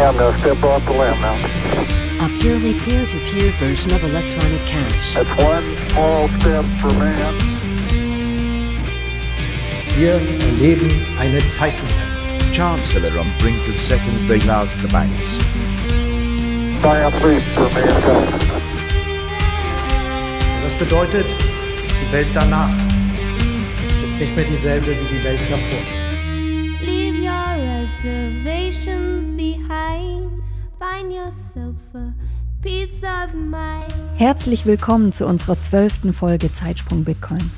I'm going to step off the limb now. A purely peer-to-peer version of electronic cash. That's one small step for man. Wir erleben eine Zeitenwende. Chancellor on brink of second bailout of the banks. Das bedeutet, die Welt danach ist nicht mehr dieselbe wie die Welt davor. Herzlich willkommen zu unserer zwölften Folge Zeitsprung Bitcoin.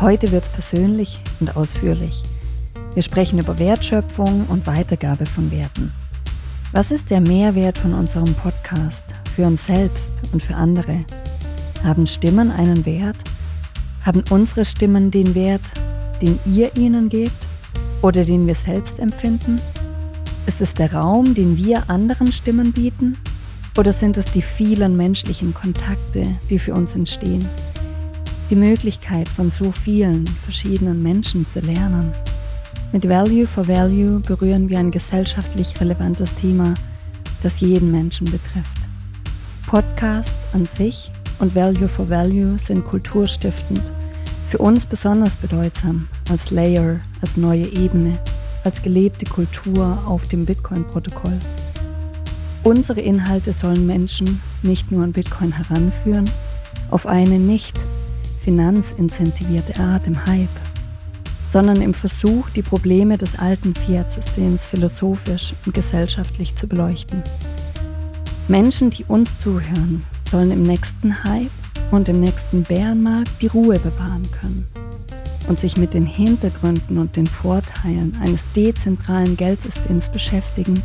Heute wird's persönlich und ausführlich. Wir sprechen über Wertschöpfung und Weitergabe von Werten. Was ist der Mehrwert von unserem Podcast für uns selbst und für andere? Haben Stimmen einen Wert? Haben unsere Stimmen den Wert, den ihr ihnen gebt oder den wir selbst empfinden? Ist es der Raum, den wir anderen Stimmen bieten? Oder sind es die vielen menschlichen Kontakte, die für uns entstehen? Die Möglichkeit von so vielen verschiedenen Menschen zu lernen. Mit Value for Value berühren wir ein gesellschaftlich relevantes Thema, das jeden Menschen betrifft. Podcasts an sich und Value for Value sind kulturstiftend, für uns besonders bedeutsam als Layer, als neue Ebene, als gelebte Kultur auf dem Bitcoin-Protokoll. Unsere Inhalte sollen Menschen nicht nur an Bitcoin heranführen, auf eine nicht finanzincentivierte Art im Hype, sondern im Versuch, die Probleme des alten Fiat-Systems philosophisch und gesellschaftlich zu beleuchten. Menschen, die uns zuhören, sollen im nächsten Hype und im nächsten Bärenmarkt die Ruhe bewahren können und sich mit den Hintergründen und den Vorteilen eines dezentralen Geldsystems beschäftigen,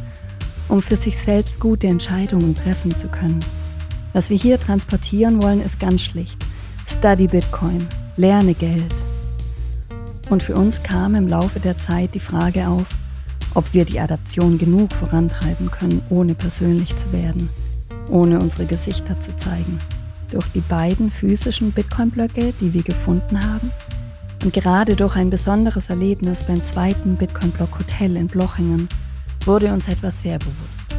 um für sich selbst gute Entscheidungen treffen zu können. Was wir hier transportieren wollen, ist ganz schlicht. Study Bitcoin, lerne Geld. Und für uns kam im Laufe der Zeit die Frage auf, ob wir die Adaption genug vorantreiben können, ohne persönlich zu werden, ohne unsere Gesichter zu zeigen. Durch die beiden physischen Bitcoin-Blöcke, die wir gefunden haben, und gerade durch ein besonderes Erlebnis beim zweiten Bitcoin-Block Hotel in Blochingen wurde uns etwas sehr bewusst.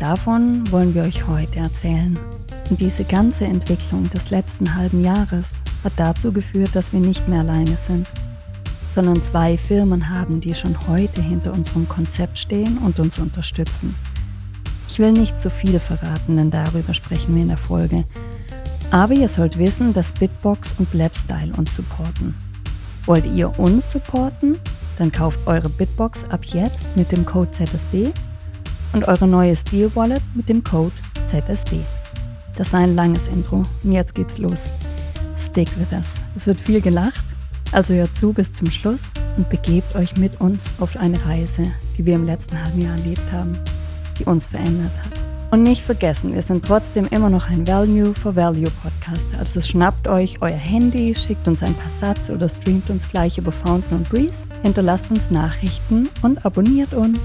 Davon wollen wir euch heute erzählen. Und diese ganze Entwicklung des letzten halben Jahres hat dazu geführt, dass wir nicht mehr alleine sind sondern zwei Firmen haben, die schon heute hinter unserem Konzept stehen und uns unterstützen. Ich will nicht zu viel verraten, denn darüber sprechen wir in der Folge. Aber ihr sollt wissen, dass Bitbox und Labstyle uns supporten. Wollt ihr uns supporten? Dann kauft eure Bitbox ab jetzt mit dem Code ZSB und eure neue Steel Wallet mit dem Code ZSB. Das war ein langes Intro und jetzt geht's los. Stick with us. Es wird viel gelacht also hört zu bis zum Schluss und begebt euch mit uns auf eine Reise, die wir im letzten halben Jahr erlebt haben, die uns verändert hat. Und nicht vergessen, wir sind trotzdem immer noch ein Value for Value Podcast. Also schnappt euch euer Handy, schickt uns ein paar Satz oder streamt uns gleich über Fountain und Breeze, hinterlasst uns Nachrichten und abonniert uns.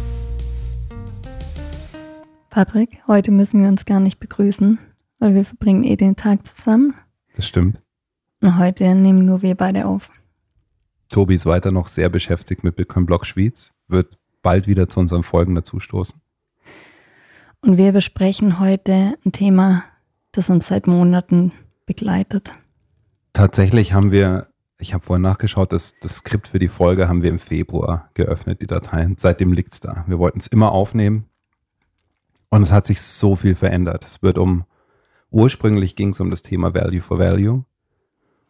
Patrick, heute müssen wir uns gar nicht begrüßen, weil wir verbringen eh den Tag zusammen. Das stimmt. Und heute nehmen nur wir beide auf. Tobi ist weiter noch sehr beschäftigt mit Bitcoin Block Schwyz, wird bald wieder zu unseren Folgen dazustoßen. Und wir besprechen heute ein Thema, das uns seit Monaten begleitet. Tatsächlich haben wir, ich habe vorhin nachgeschaut, das, das Skript für die Folge haben wir im Februar geöffnet, die Dateien. Seitdem liegt es da. Wir wollten es immer aufnehmen und es hat sich so viel verändert. Es wird um, ursprünglich ging es um das Thema Value for Value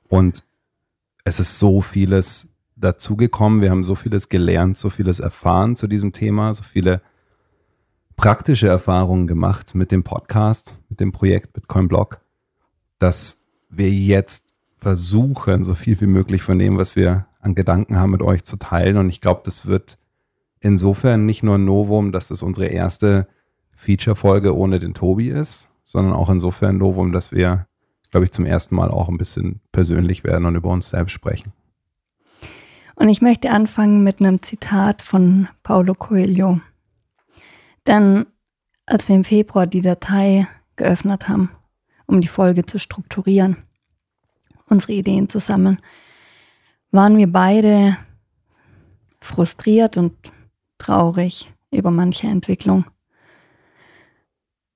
und es ist so vieles dazugekommen. Wir haben so vieles gelernt, so vieles erfahren zu diesem Thema, so viele praktische Erfahrungen gemacht mit dem Podcast, mit dem Projekt Bitcoin Blog, dass wir jetzt versuchen, so viel wie möglich von dem, was wir an Gedanken haben, mit euch zu teilen. Und ich glaube, das wird insofern nicht nur ein Novum, dass das unsere erste Feature-Folge ohne den Tobi ist, sondern auch insofern ein Novum, dass wir glaube ich, zum ersten Mal auch ein bisschen persönlich werden und über uns selbst sprechen. Und ich möchte anfangen mit einem Zitat von Paulo Coelho. Denn als wir im Februar die Datei geöffnet haben, um die Folge zu strukturieren, unsere Ideen zu sammeln, waren wir beide frustriert und traurig über manche Entwicklung.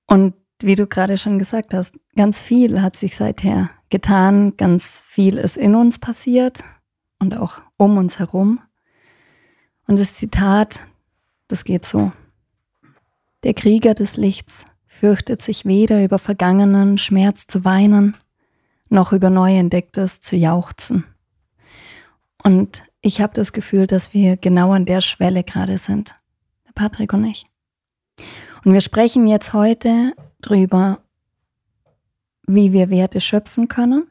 Und wie du gerade schon gesagt hast, ganz viel hat sich seither getan, ganz viel ist in uns passiert und auch um uns herum. Und das Zitat, das geht so. Der Krieger des Lichts fürchtet sich weder über vergangenen Schmerz zu weinen, noch über neu entdecktes zu jauchzen. Und ich habe das Gefühl, dass wir genau an der Schwelle gerade sind, der Patrick und ich. Und wir sprechen jetzt heute drüber, wie wir Werte schöpfen können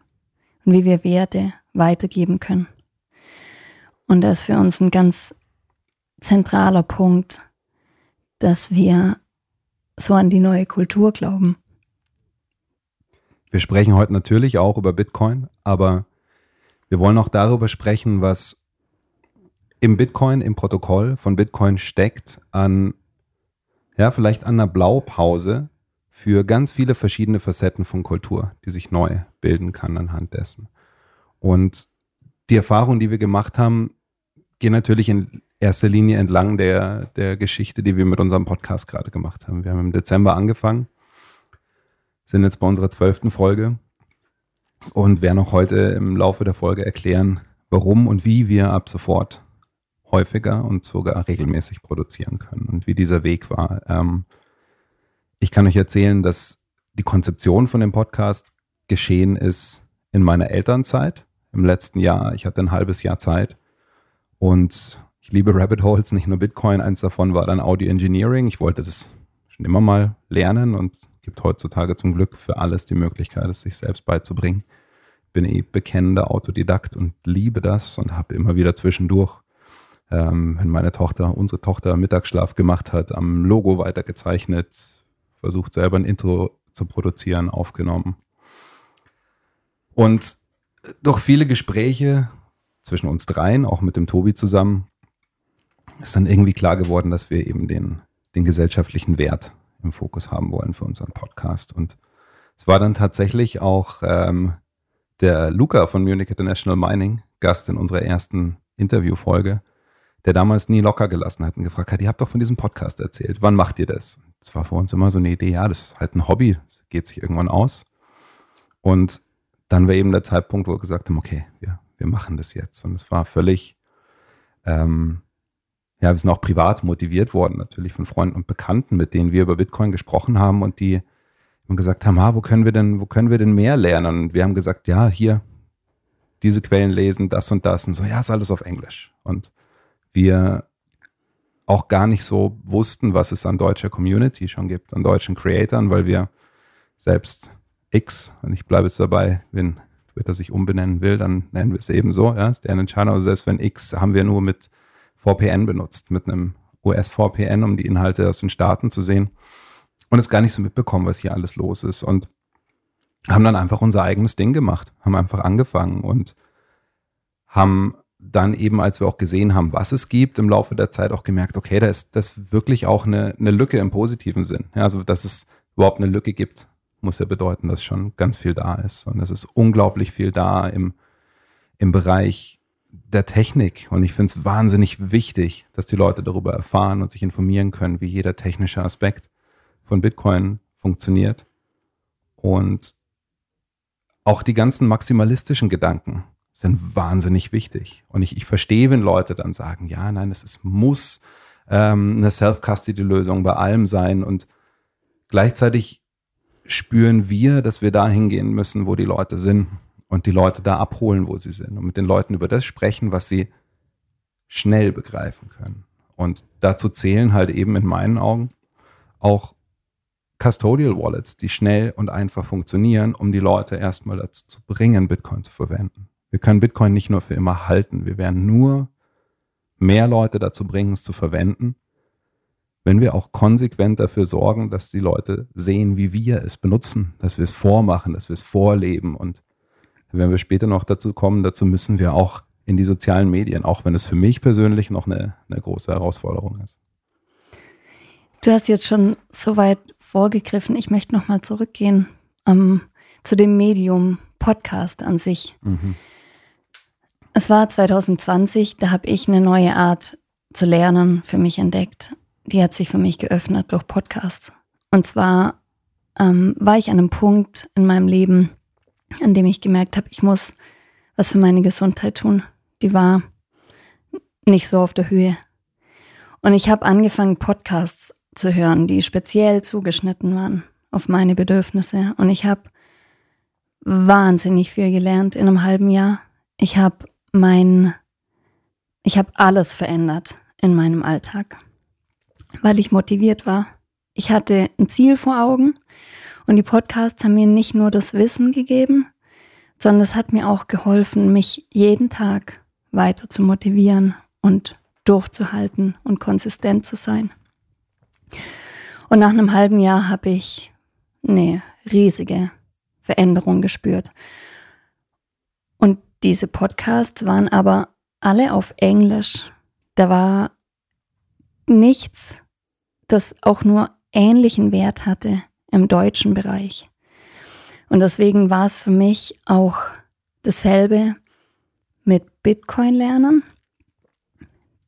und wie wir Werte weitergeben können. Und das ist für uns ein ganz zentraler Punkt, dass wir so an die neue Kultur glauben. Wir sprechen heute natürlich auch über Bitcoin, aber wir wollen auch darüber sprechen, was im Bitcoin, im Protokoll von Bitcoin steckt an, ja, vielleicht an einer Blaupause für ganz viele verschiedene Facetten von Kultur, die sich neu bilden kann anhand dessen. Und die Erfahrungen, die wir gemacht haben, gehen natürlich in erster Linie entlang der, der Geschichte, die wir mit unserem Podcast gerade gemacht haben. Wir haben im Dezember angefangen, sind jetzt bei unserer zwölften Folge und werden auch heute im Laufe der Folge erklären, warum und wie wir ab sofort häufiger und sogar regelmäßig produzieren können und wie dieser Weg war. Ähm, ich kann euch erzählen, dass die Konzeption von dem Podcast geschehen ist in meiner Elternzeit im letzten Jahr. Ich hatte ein halbes Jahr Zeit und liebe Rabbit Holes, nicht nur Bitcoin. Eins davon war dann Audio Engineering. Ich wollte das schon immer mal lernen und gibt heutzutage zum Glück für alles die Möglichkeit, es sich selbst beizubringen. Bin eh bekennender Autodidakt und liebe das und habe immer wieder zwischendurch, ähm, wenn meine Tochter, unsere Tochter Mittagsschlaf gemacht hat, am Logo weitergezeichnet, versucht selber ein Intro zu produzieren, aufgenommen. Und durch viele Gespräche zwischen uns dreien, auch mit dem Tobi zusammen, ist dann irgendwie klar geworden, dass wir eben den, den gesellschaftlichen Wert im Fokus haben wollen für unseren Podcast. Und es war dann tatsächlich auch ähm, der Luca von Munich International Mining, Gast in unserer ersten Interviewfolge, der damals nie locker gelassen hat und gefragt hat, ihr habt doch von diesem Podcast erzählt, wann macht ihr das? Das war für uns immer so eine Idee, ja, das ist halt ein Hobby, das geht sich irgendwann aus. Und dann war eben der Zeitpunkt, wo wir gesagt haben, okay, wir, wir machen das jetzt. Und es war völlig ähm, ja, wir sind auch privat motiviert worden, natürlich von Freunden und Bekannten, mit denen wir über Bitcoin gesprochen haben und die haben gesagt haben, ah, wo können wir denn, wo können wir denn mehr lernen? Und wir haben gesagt, ja, hier, diese Quellen lesen, das und das. Und so, ja, ist alles auf Englisch. Und wir auch gar nicht so wussten, was es an deutscher Community schon gibt, an deutschen Creatoren, weil wir selbst X, und ich bleibe jetzt dabei, wenn Twitter sich umbenennen will, dann nennen wir es eben so, ja, ist der Entscheidung, also selbst wenn X haben wir nur mit VPN benutzt, mit einem US-VPN, um die Inhalte aus den Staaten zu sehen und es gar nicht so mitbekommen, was hier alles los ist und haben dann einfach unser eigenes Ding gemacht, haben einfach angefangen und haben dann eben, als wir auch gesehen haben, was es gibt, im Laufe der Zeit auch gemerkt, okay, da ist das wirklich auch eine, eine Lücke im positiven Sinn. Ja, also, dass es überhaupt eine Lücke gibt, muss ja bedeuten, dass schon ganz viel da ist. Und es ist unglaublich viel da im, im Bereich der Technik. Und ich finde es wahnsinnig wichtig, dass die Leute darüber erfahren und sich informieren können, wie jeder technische Aspekt von Bitcoin funktioniert. Und auch die ganzen maximalistischen Gedanken sind wahnsinnig wichtig. Und ich, ich verstehe, wenn Leute dann sagen, ja, nein, es ist, muss ähm, eine Self-Custody-Lösung bei allem sein. Und gleichzeitig spüren wir, dass wir dahin gehen müssen, wo die Leute sind und die Leute da abholen, wo sie sind und mit den Leuten über das sprechen, was sie schnell begreifen können. Und dazu zählen halt eben in meinen Augen auch Custodial Wallets, die schnell und einfach funktionieren, um die Leute erstmal dazu zu bringen, Bitcoin zu verwenden. Wir können Bitcoin nicht nur für immer halten. Wir werden nur mehr Leute dazu bringen, es zu verwenden, wenn wir auch konsequent dafür sorgen, dass die Leute sehen, wie wir es benutzen, dass wir es vormachen, dass wir es vorleben und wenn wir später noch dazu kommen, dazu müssen wir auch in die sozialen Medien, auch wenn es für mich persönlich noch eine, eine große Herausforderung ist. Du hast jetzt schon so weit vorgegriffen. Ich möchte nochmal zurückgehen ähm, zu dem Medium Podcast an sich. Mhm. Es war 2020, da habe ich eine neue Art zu lernen für mich entdeckt. Die hat sich für mich geöffnet durch Podcasts. Und zwar ähm, war ich an einem Punkt in meinem Leben, an dem ich gemerkt habe, ich muss was für meine Gesundheit tun. Die war nicht so auf der Höhe. Und ich habe angefangen, Podcasts zu hören, die speziell zugeschnitten waren auf meine Bedürfnisse. Und ich habe wahnsinnig viel gelernt in einem halben Jahr. Ich habe mein, ich habe alles verändert in meinem Alltag, weil ich motiviert war. Ich hatte ein Ziel vor Augen und die Podcasts haben mir nicht nur das Wissen gegeben, sondern es hat mir auch geholfen, mich jeden Tag weiter zu motivieren und durchzuhalten und konsistent zu sein. Und nach einem halben Jahr habe ich eine riesige Veränderung gespürt. Und diese Podcasts waren aber alle auf Englisch. Da war nichts, das auch nur ähnlichen Wert hatte im deutschen Bereich. Und deswegen war es für mich auch dasselbe mit Bitcoin lernen,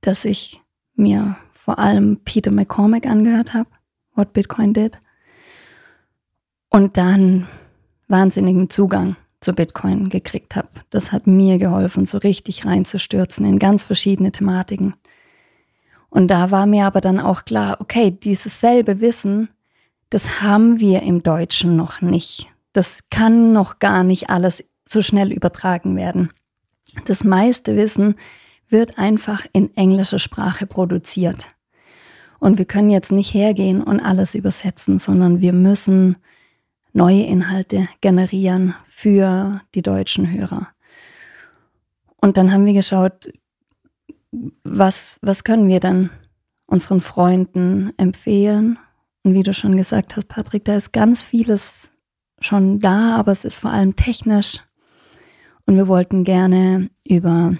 dass ich mir vor allem Peter McCormack angehört habe, What Bitcoin Did. Und dann wahnsinnigen Zugang zu Bitcoin gekriegt habe. Das hat mir geholfen, so richtig reinzustürzen in ganz verschiedene Thematiken. Und da war mir aber dann auch klar, okay, dieses selbe Wissen, das haben wir im Deutschen noch nicht. Das kann noch gar nicht alles so schnell übertragen werden. Das meiste Wissen wird einfach in englischer Sprache produziert. Und wir können jetzt nicht hergehen und alles übersetzen, sondern wir müssen neue Inhalte generieren für die deutschen Hörer. Und dann haben wir geschaut, was, was können wir dann unseren Freunden empfehlen? Und wie du schon gesagt hast, Patrick, da ist ganz vieles schon da, aber es ist vor allem technisch. Und wir wollten gerne über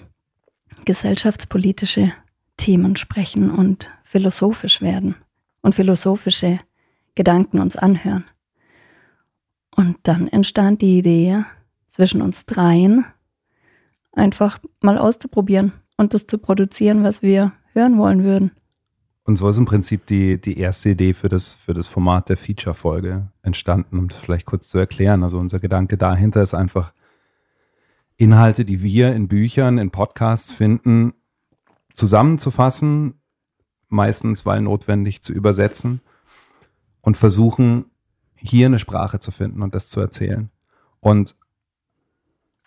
gesellschaftspolitische Themen sprechen und philosophisch werden und philosophische Gedanken uns anhören. Und dann entstand die Idee, zwischen uns dreien einfach mal auszuprobieren und das zu produzieren, was wir hören wollen würden. Und so ist im Prinzip die, die erste Idee für das, für das Format der Feature-Folge entstanden, um das vielleicht kurz zu erklären. Also unser Gedanke dahinter ist einfach, Inhalte, die wir in Büchern, in Podcasts finden, zusammenzufassen, meistens weil notwendig zu übersetzen und versuchen, hier eine Sprache zu finden und das zu erzählen. Und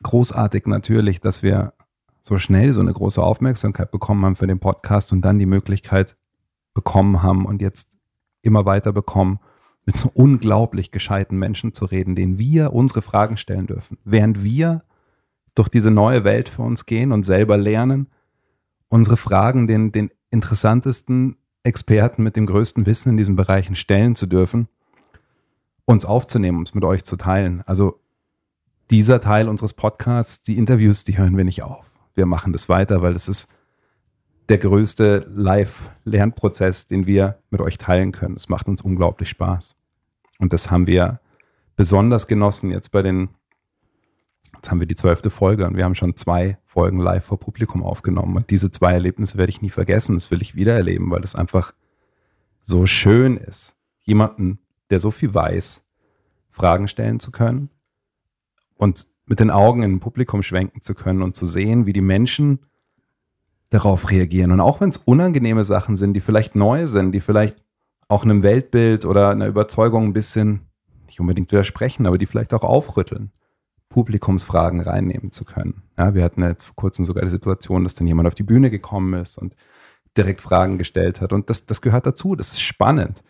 großartig natürlich, dass wir so schnell so eine große Aufmerksamkeit bekommen haben für den Podcast und dann die Möglichkeit bekommen haben und jetzt immer weiter bekommen, mit so unglaublich gescheiten Menschen zu reden, denen wir unsere Fragen stellen dürfen. Während wir durch diese neue Welt für uns gehen und selber lernen, unsere Fragen den, den interessantesten Experten mit dem größten Wissen in diesen Bereichen stellen zu dürfen, uns aufzunehmen, uns mit euch zu teilen. Also dieser Teil unseres Podcasts, die Interviews, die hören wir nicht auf. Wir machen das weiter, weil es ist der größte Live-Lernprozess, den wir mit euch teilen können. Es macht uns unglaublich Spaß. Und das haben wir besonders genossen jetzt bei den, jetzt haben wir die zwölfte Folge und wir haben schon zwei Folgen live vor Publikum aufgenommen. Und diese zwei Erlebnisse werde ich nie vergessen. Das will ich wieder erleben, weil es einfach so schön ist, jemanden der so viel weiß, Fragen stellen zu können und mit den Augen in ein Publikum schwenken zu können und zu sehen, wie die Menschen darauf reagieren. Und auch wenn es unangenehme Sachen sind, die vielleicht neu sind, die vielleicht auch einem Weltbild oder einer Überzeugung ein bisschen nicht unbedingt widersprechen, aber die vielleicht auch aufrütteln, Publikumsfragen reinnehmen zu können. Ja, wir hatten jetzt vor kurzem sogar die Situation, dass dann jemand auf die Bühne gekommen ist und direkt Fragen gestellt hat. Und das, das gehört dazu, das ist spannend.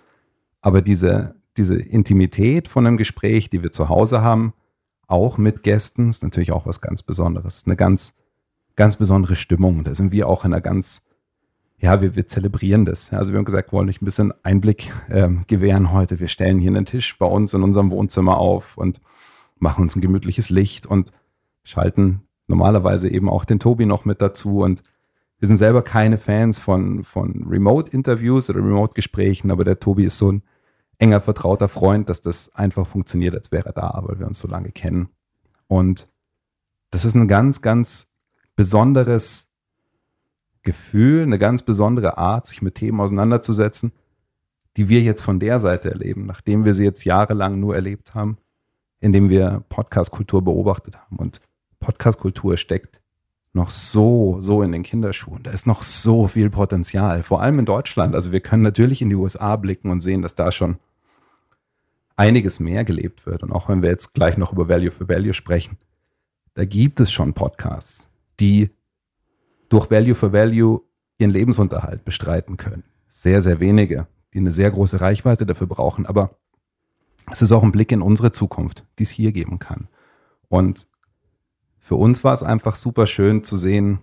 Aber diese, diese Intimität von einem Gespräch, die wir zu Hause haben, auch mit Gästen, ist natürlich auch was ganz Besonderes. Eine ganz, ganz besondere Stimmung. Da sind wir auch in einer ganz, ja, wir, wir zelebrieren das. Also wir haben gesagt, wir wollen euch ein bisschen Einblick ähm, gewähren heute. Wir stellen hier einen Tisch bei uns in unserem Wohnzimmer auf und machen uns ein gemütliches Licht und schalten normalerweise eben auch den Tobi noch mit dazu. Und wir sind selber keine Fans von, von Remote-Interviews oder Remote-Gesprächen, aber der Tobi ist so ein enger, vertrauter Freund, dass das einfach funktioniert, als wäre er da, weil wir uns so lange kennen. Und das ist ein ganz, ganz besonderes Gefühl, eine ganz besondere Art, sich mit Themen auseinanderzusetzen, die wir jetzt von der Seite erleben, nachdem wir sie jetzt jahrelang nur erlebt haben, indem wir Podcast-Kultur beobachtet haben. Und Podcast-Kultur steckt noch so, so in den Kinderschuhen. Da ist noch so viel Potenzial, vor allem in Deutschland. Also wir können natürlich in die USA blicken und sehen, dass da schon einiges mehr gelebt wird. Und auch wenn wir jetzt gleich noch über Value for Value sprechen, da gibt es schon Podcasts, die durch Value for Value ihren Lebensunterhalt bestreiten können. Sehr, sehr wenige, die eine sehr große Reichweite dafür brauchen. Aber es ist auch ein Blick in unsere Zukunft, die es hier geben kann. Und für uns war es einfach super schön zu sehen,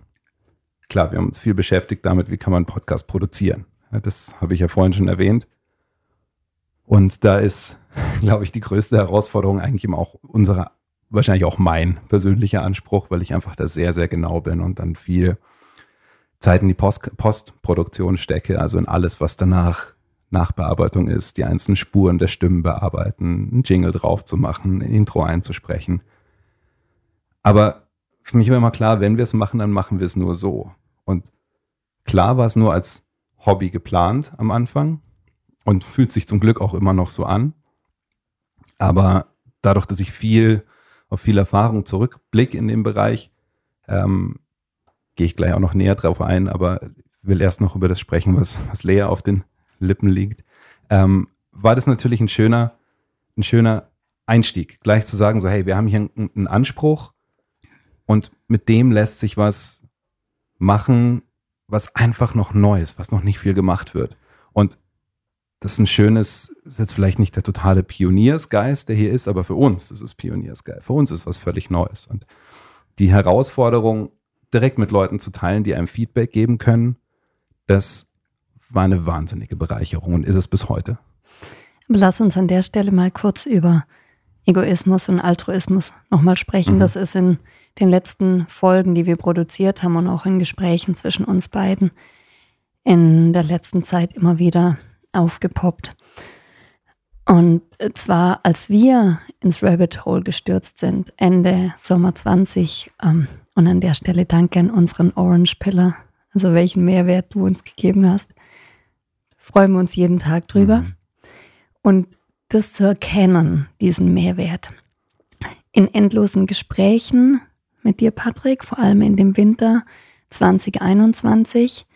klar, wir haben uns viel beschäftigt damit, wie kann man einen Podcast produzieren. Das habe ich ja vorhin schon erwähnt. Und da ist, glaube ich, die größte Herausforderung eigentlich immer auch unsere, wahrscheinlich auch mein persönlicher Anspruch, weil ich einfach da sehr, sehr genau bin und dann viel Zeit in die Post Postproduktion stecke, also in alles, was danach Nachbearbeitung ist, die einzelnen Spuren der Stimmen bearbeiten, einen Jingle drauf zu machen, ein Intro einzusprechen. Aber für mich war immer klar, wenn wir es machen, dann machen wir es nur so. Und klar war es nur als Hobby geplant am Anfang und fühlt sich zum Glück auch immer noch so an. Aber dadurch, dass ich viel auf viel Erfahrung zurückblicke in dem Bereich, ähm, gehe ich gleich auch noch näher drauf ein, aber will erst noch über das sprechen, was, was Lea auf den Lippen liegt, ähm, war das natürlich ein schöner, ein schöner Einstieg, gleich zu sagen, so, hey, wir haben hier einen, einen Anspruch, und mit dem lässt sich was machen, was einfach noch neu ist, was noch nicht viel gemacht wird. Und das ist ein schönes, ist jetzt vielleicht nicht der totale Pioniersgeist, der hier ist, aber für uns ist es Pioniersgeist. Für uns ist was völlig Neues. Und die Herausforderung, direkt mit Leuten zu teilen, die einem Feedback geben können, das war eine wahnsinnige Bereicherung und ist es bis heute. Lass uns an der Stelle mal kurz über Egoismus und Altruismus nochmal sprechen. Mhm. Das ist in den letzten Folgen, die wir produziert haben und auch in Gesprächen zwischen uns beiden in der letzten Zeit immer wieder aufgepoppt. Und zwar, als wir ins Rabbit Hole gestürzt sind, Ende Sommer 20, ähm, und an der Stelle danke an unseren Orange Pillar, also welchen Mehrwert du uns gegeben hast, freuen wir uns jeden Tag drüber. Mhm. Und das zu erkennen, diesen Mehrwert. In endlosen Gesprächen mit dir, Patrick, vor allem in dem Winter 2021,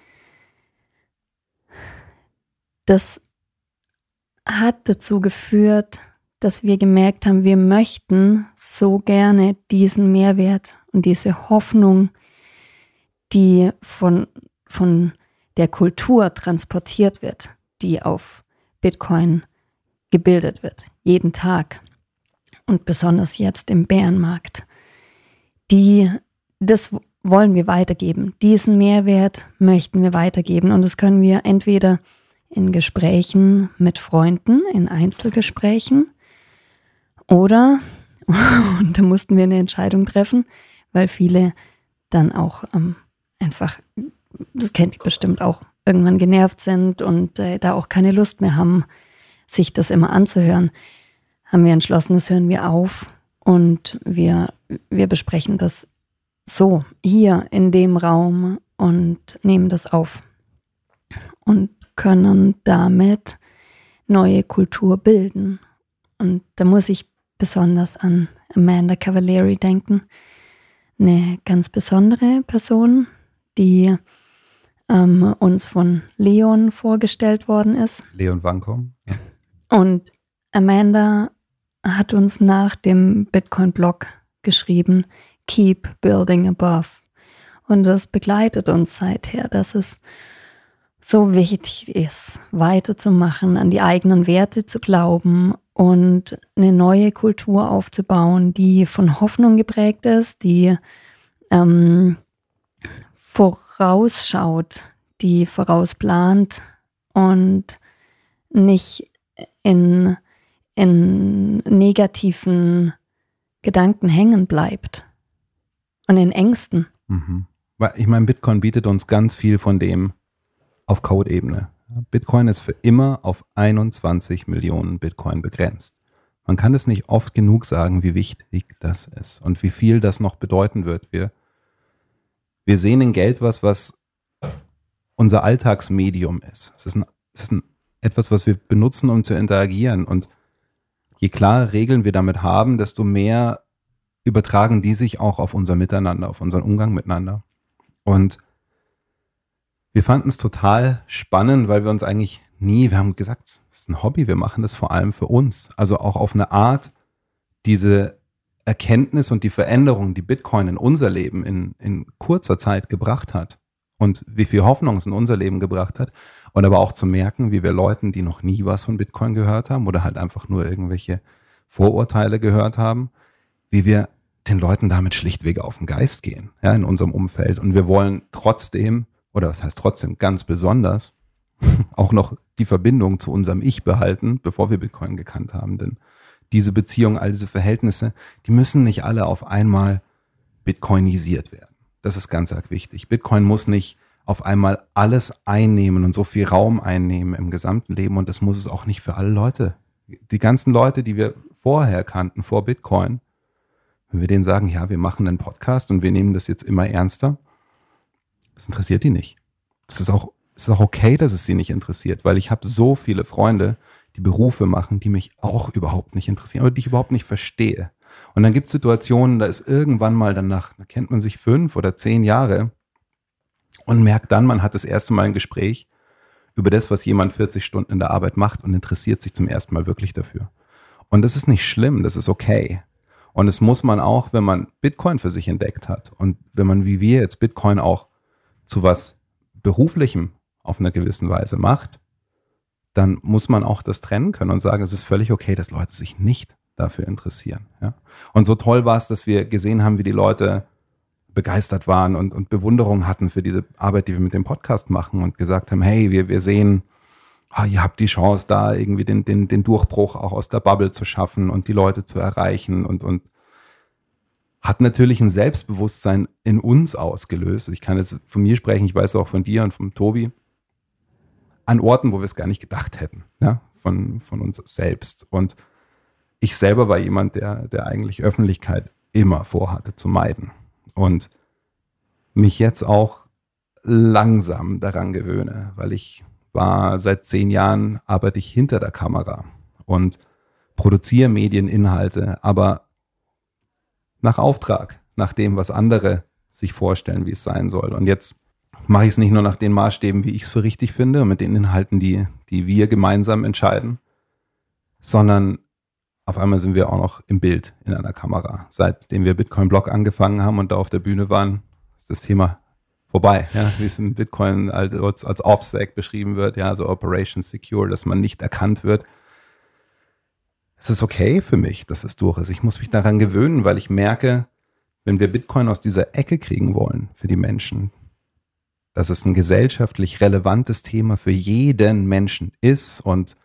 das hat dazu geführt, dass wir gemerkt haben, wir möchten so gerne diesen Mehrwert und diese Hoffnung, die von, von der Kultur transportiert wird, die auf Bitcoin gebildet wird, jeden Tag und besonders jetzt im Bärenmarkt. Die, das wollen wir weitergeben. Diesen Mehrwert möchten wir weitergeben und das können wir entweder in Gesprächen mit Freunden, in Einzelgesprächen. Oder, und da mussten wir eine Entscheidung treffen, weil viele dann auch ähm, einfach, das kennt ihr bestimmt auch, irgendwann genervt sind und äh, da auch keine Lust mehr haben, sich das immer anzuhören, haben wir entschlossen, das hören wir auf und wir, wir besprechen das so hier in dem Raum und nehmen das auf. Und können damit neue Kultur bilden. Und da muss ich besonders an Amanda Cavalieri denken, eine ganz besondere Person, die ähm, uns von Leon vorgestellt worden ist. Leon Wankom. Ja. Und Amanda hat uns nach dem Bitcoin-Blog geschrieben, Keep Building Above. Und das begleitet uns seither, dass es so wichtig ist, weiterzumachen, an die eigenen Werte zu glauben und eine neue Kultur aufzubauen, die von Hoffnung geprägt ist, die ähm, vorausschaut, die vorausplant und nicht in, in negativen Gedanken hängen bleibt und in Ängsten. Mhm. Ich meine, Bitcoin bietet uns ganz viel von dem auf Code-Ebene. Bitcoin ist für immer auf 21 Millionen Bitcoin begrenzt. Man kann es nicht oft genug sagen, wie wichtig das ist und wie viel das noch bedeuten wird. Wir, wir sehen in Geld was, was unser Alltagsmedium ist. Es ist ein, es ist ein etwas, was wir benutzen, um zu interagieren. Und je klarer Regeln wir damit haben, desto mehr übertragen die sich auch auf unser Miteinander, auf unseren Umgang miteinander. Und wir fanden es total spannend, weil wir uns eigentlich nie, wir haben gesagt, das ist ein Hobby, wir machen das vor allem für uns. Also auch auf eine Art, diese Erkenntnis und die Veränderung, die Bitcoin in unser Leben in, in kurzer Zeit gebracht hat und wie viel Hoffnung es in unser Leben gebracht hat. Und aber auch zu merken, wie wir Leuten, die noch nie was von Bitcoin gehört haben oder halt einfach nur irgendwelche Vorurteile gehört haben, wie wir den Leuten damit schlichtweg auf den Geist gehen, ja, in unserem Umfeld. Und wir wollen trotzdem, oder was heißt trotzdem, ganz besonders, auch noch die Verbindung zu unserem Ich behalten, bevor wir Bitcoin gekannt haben. Denn diese Beziehung, all diese Verhältnisse, die müssen nicht alle auf einmal bitcoinisiert werden. Das ist ganz arg wichtig. Bitcoin muss nicht auf einmal alles einnehmen und so viel Raum einnehmen im gesamten Leben und das muss es auch nicht für alle Leute. Die ganzen Leute, die wir vorher kannten, vor Bitcoin, wenn wir denen sagen, ja, wir machen einen Podcast und wir nehmen das jetzt immer ernster, das interessiert die nicht. Das ist auch, ist auch okay, dass es sie nicht interessiert, weil ich habe so viele Freunde, die Berufe machen, die mich auch überhaupt nicht interessieren oder die ich überhaupt nicht verstehe. Und dann gibt es Situationen, da ist irgendwann mal danach, da kennt man sich fünf oder zehn Jahre und merkt dann, man hat das erste Mal ein Gespräch über das, was jemand 40 Stunden in der Arbeit macht und interessiert sich zum ersten Mal wirklich dafür. Und das ist nicht schlimm, das ist okay. Und es muss man auch, wenn man Bitcoin für sich entdeckt hat und wenn man wie wir jetzt Bitcoin auch zu was Beruflichem auf einer gewissen Weise macht, dann muss man auch das trennen können und sagen, es ist völlig okay, dass Leute sich nicht dafür interessieren. Ja? Und so toll war es, dass wir gesehen haben, wie die Leute begeistert waren und, und Bewunderung hatten für diese Arbeit, die wir mit dem Podcast machen und gesagt haben, hey, wir, wir sehen, oh, ihr habt die Chance, da irgendwie den, den, den Durchbruch auch aus der Bubble zu schaffen und die Leute zu erreichen und, und hat natürlich ein Selbstbewusstsein in uns ausgelöst. Ich kann jetzt von mir sprechen, ich weiß auch von dir und von Tobi, an Orten, wo wir es gar nicht gedacht hätten, ja, von, von uns selbst. Und ich selber war jemand, der, der eigentlich Öffentlichkeit immer vorhatte zu meiden. Und mich jetzt auch langsam daran gewöhne, weil ich war seit zehn Jahren, arbeite ich hinter der Kamera und produziere Medieninhalte, aber nach Auftrag, nach dem, was andere sich vorstellen, wie es sein soll. Und jetzt mache ich es nicht nur nach den Maßstäben, wie ich es für richtig finde, und mit den Inhalten, die, die wir gemeinsam entscheiden, sondern auf einmal sind wir auch noch im Bild in einer Kamera. Seitdem wir Bitcoin Blog angefangen haben und da auf der Bühne waren, ist das Thema vorbei, ja, wie es im Bitcoin als, als OPSEC beschrieben wird, ja, so Operation Secure, dass man nicht erkannt wird. Es ist okay für mich, dass es durch ist. Ich muss mich daran gewöhnen, weil ich merke, wenn wir Bitcoin aus dieser Ecke kriegen wollen für die Menschen, dass es ein gesellschaftlich relevantes Thema für jeden Menschen ist und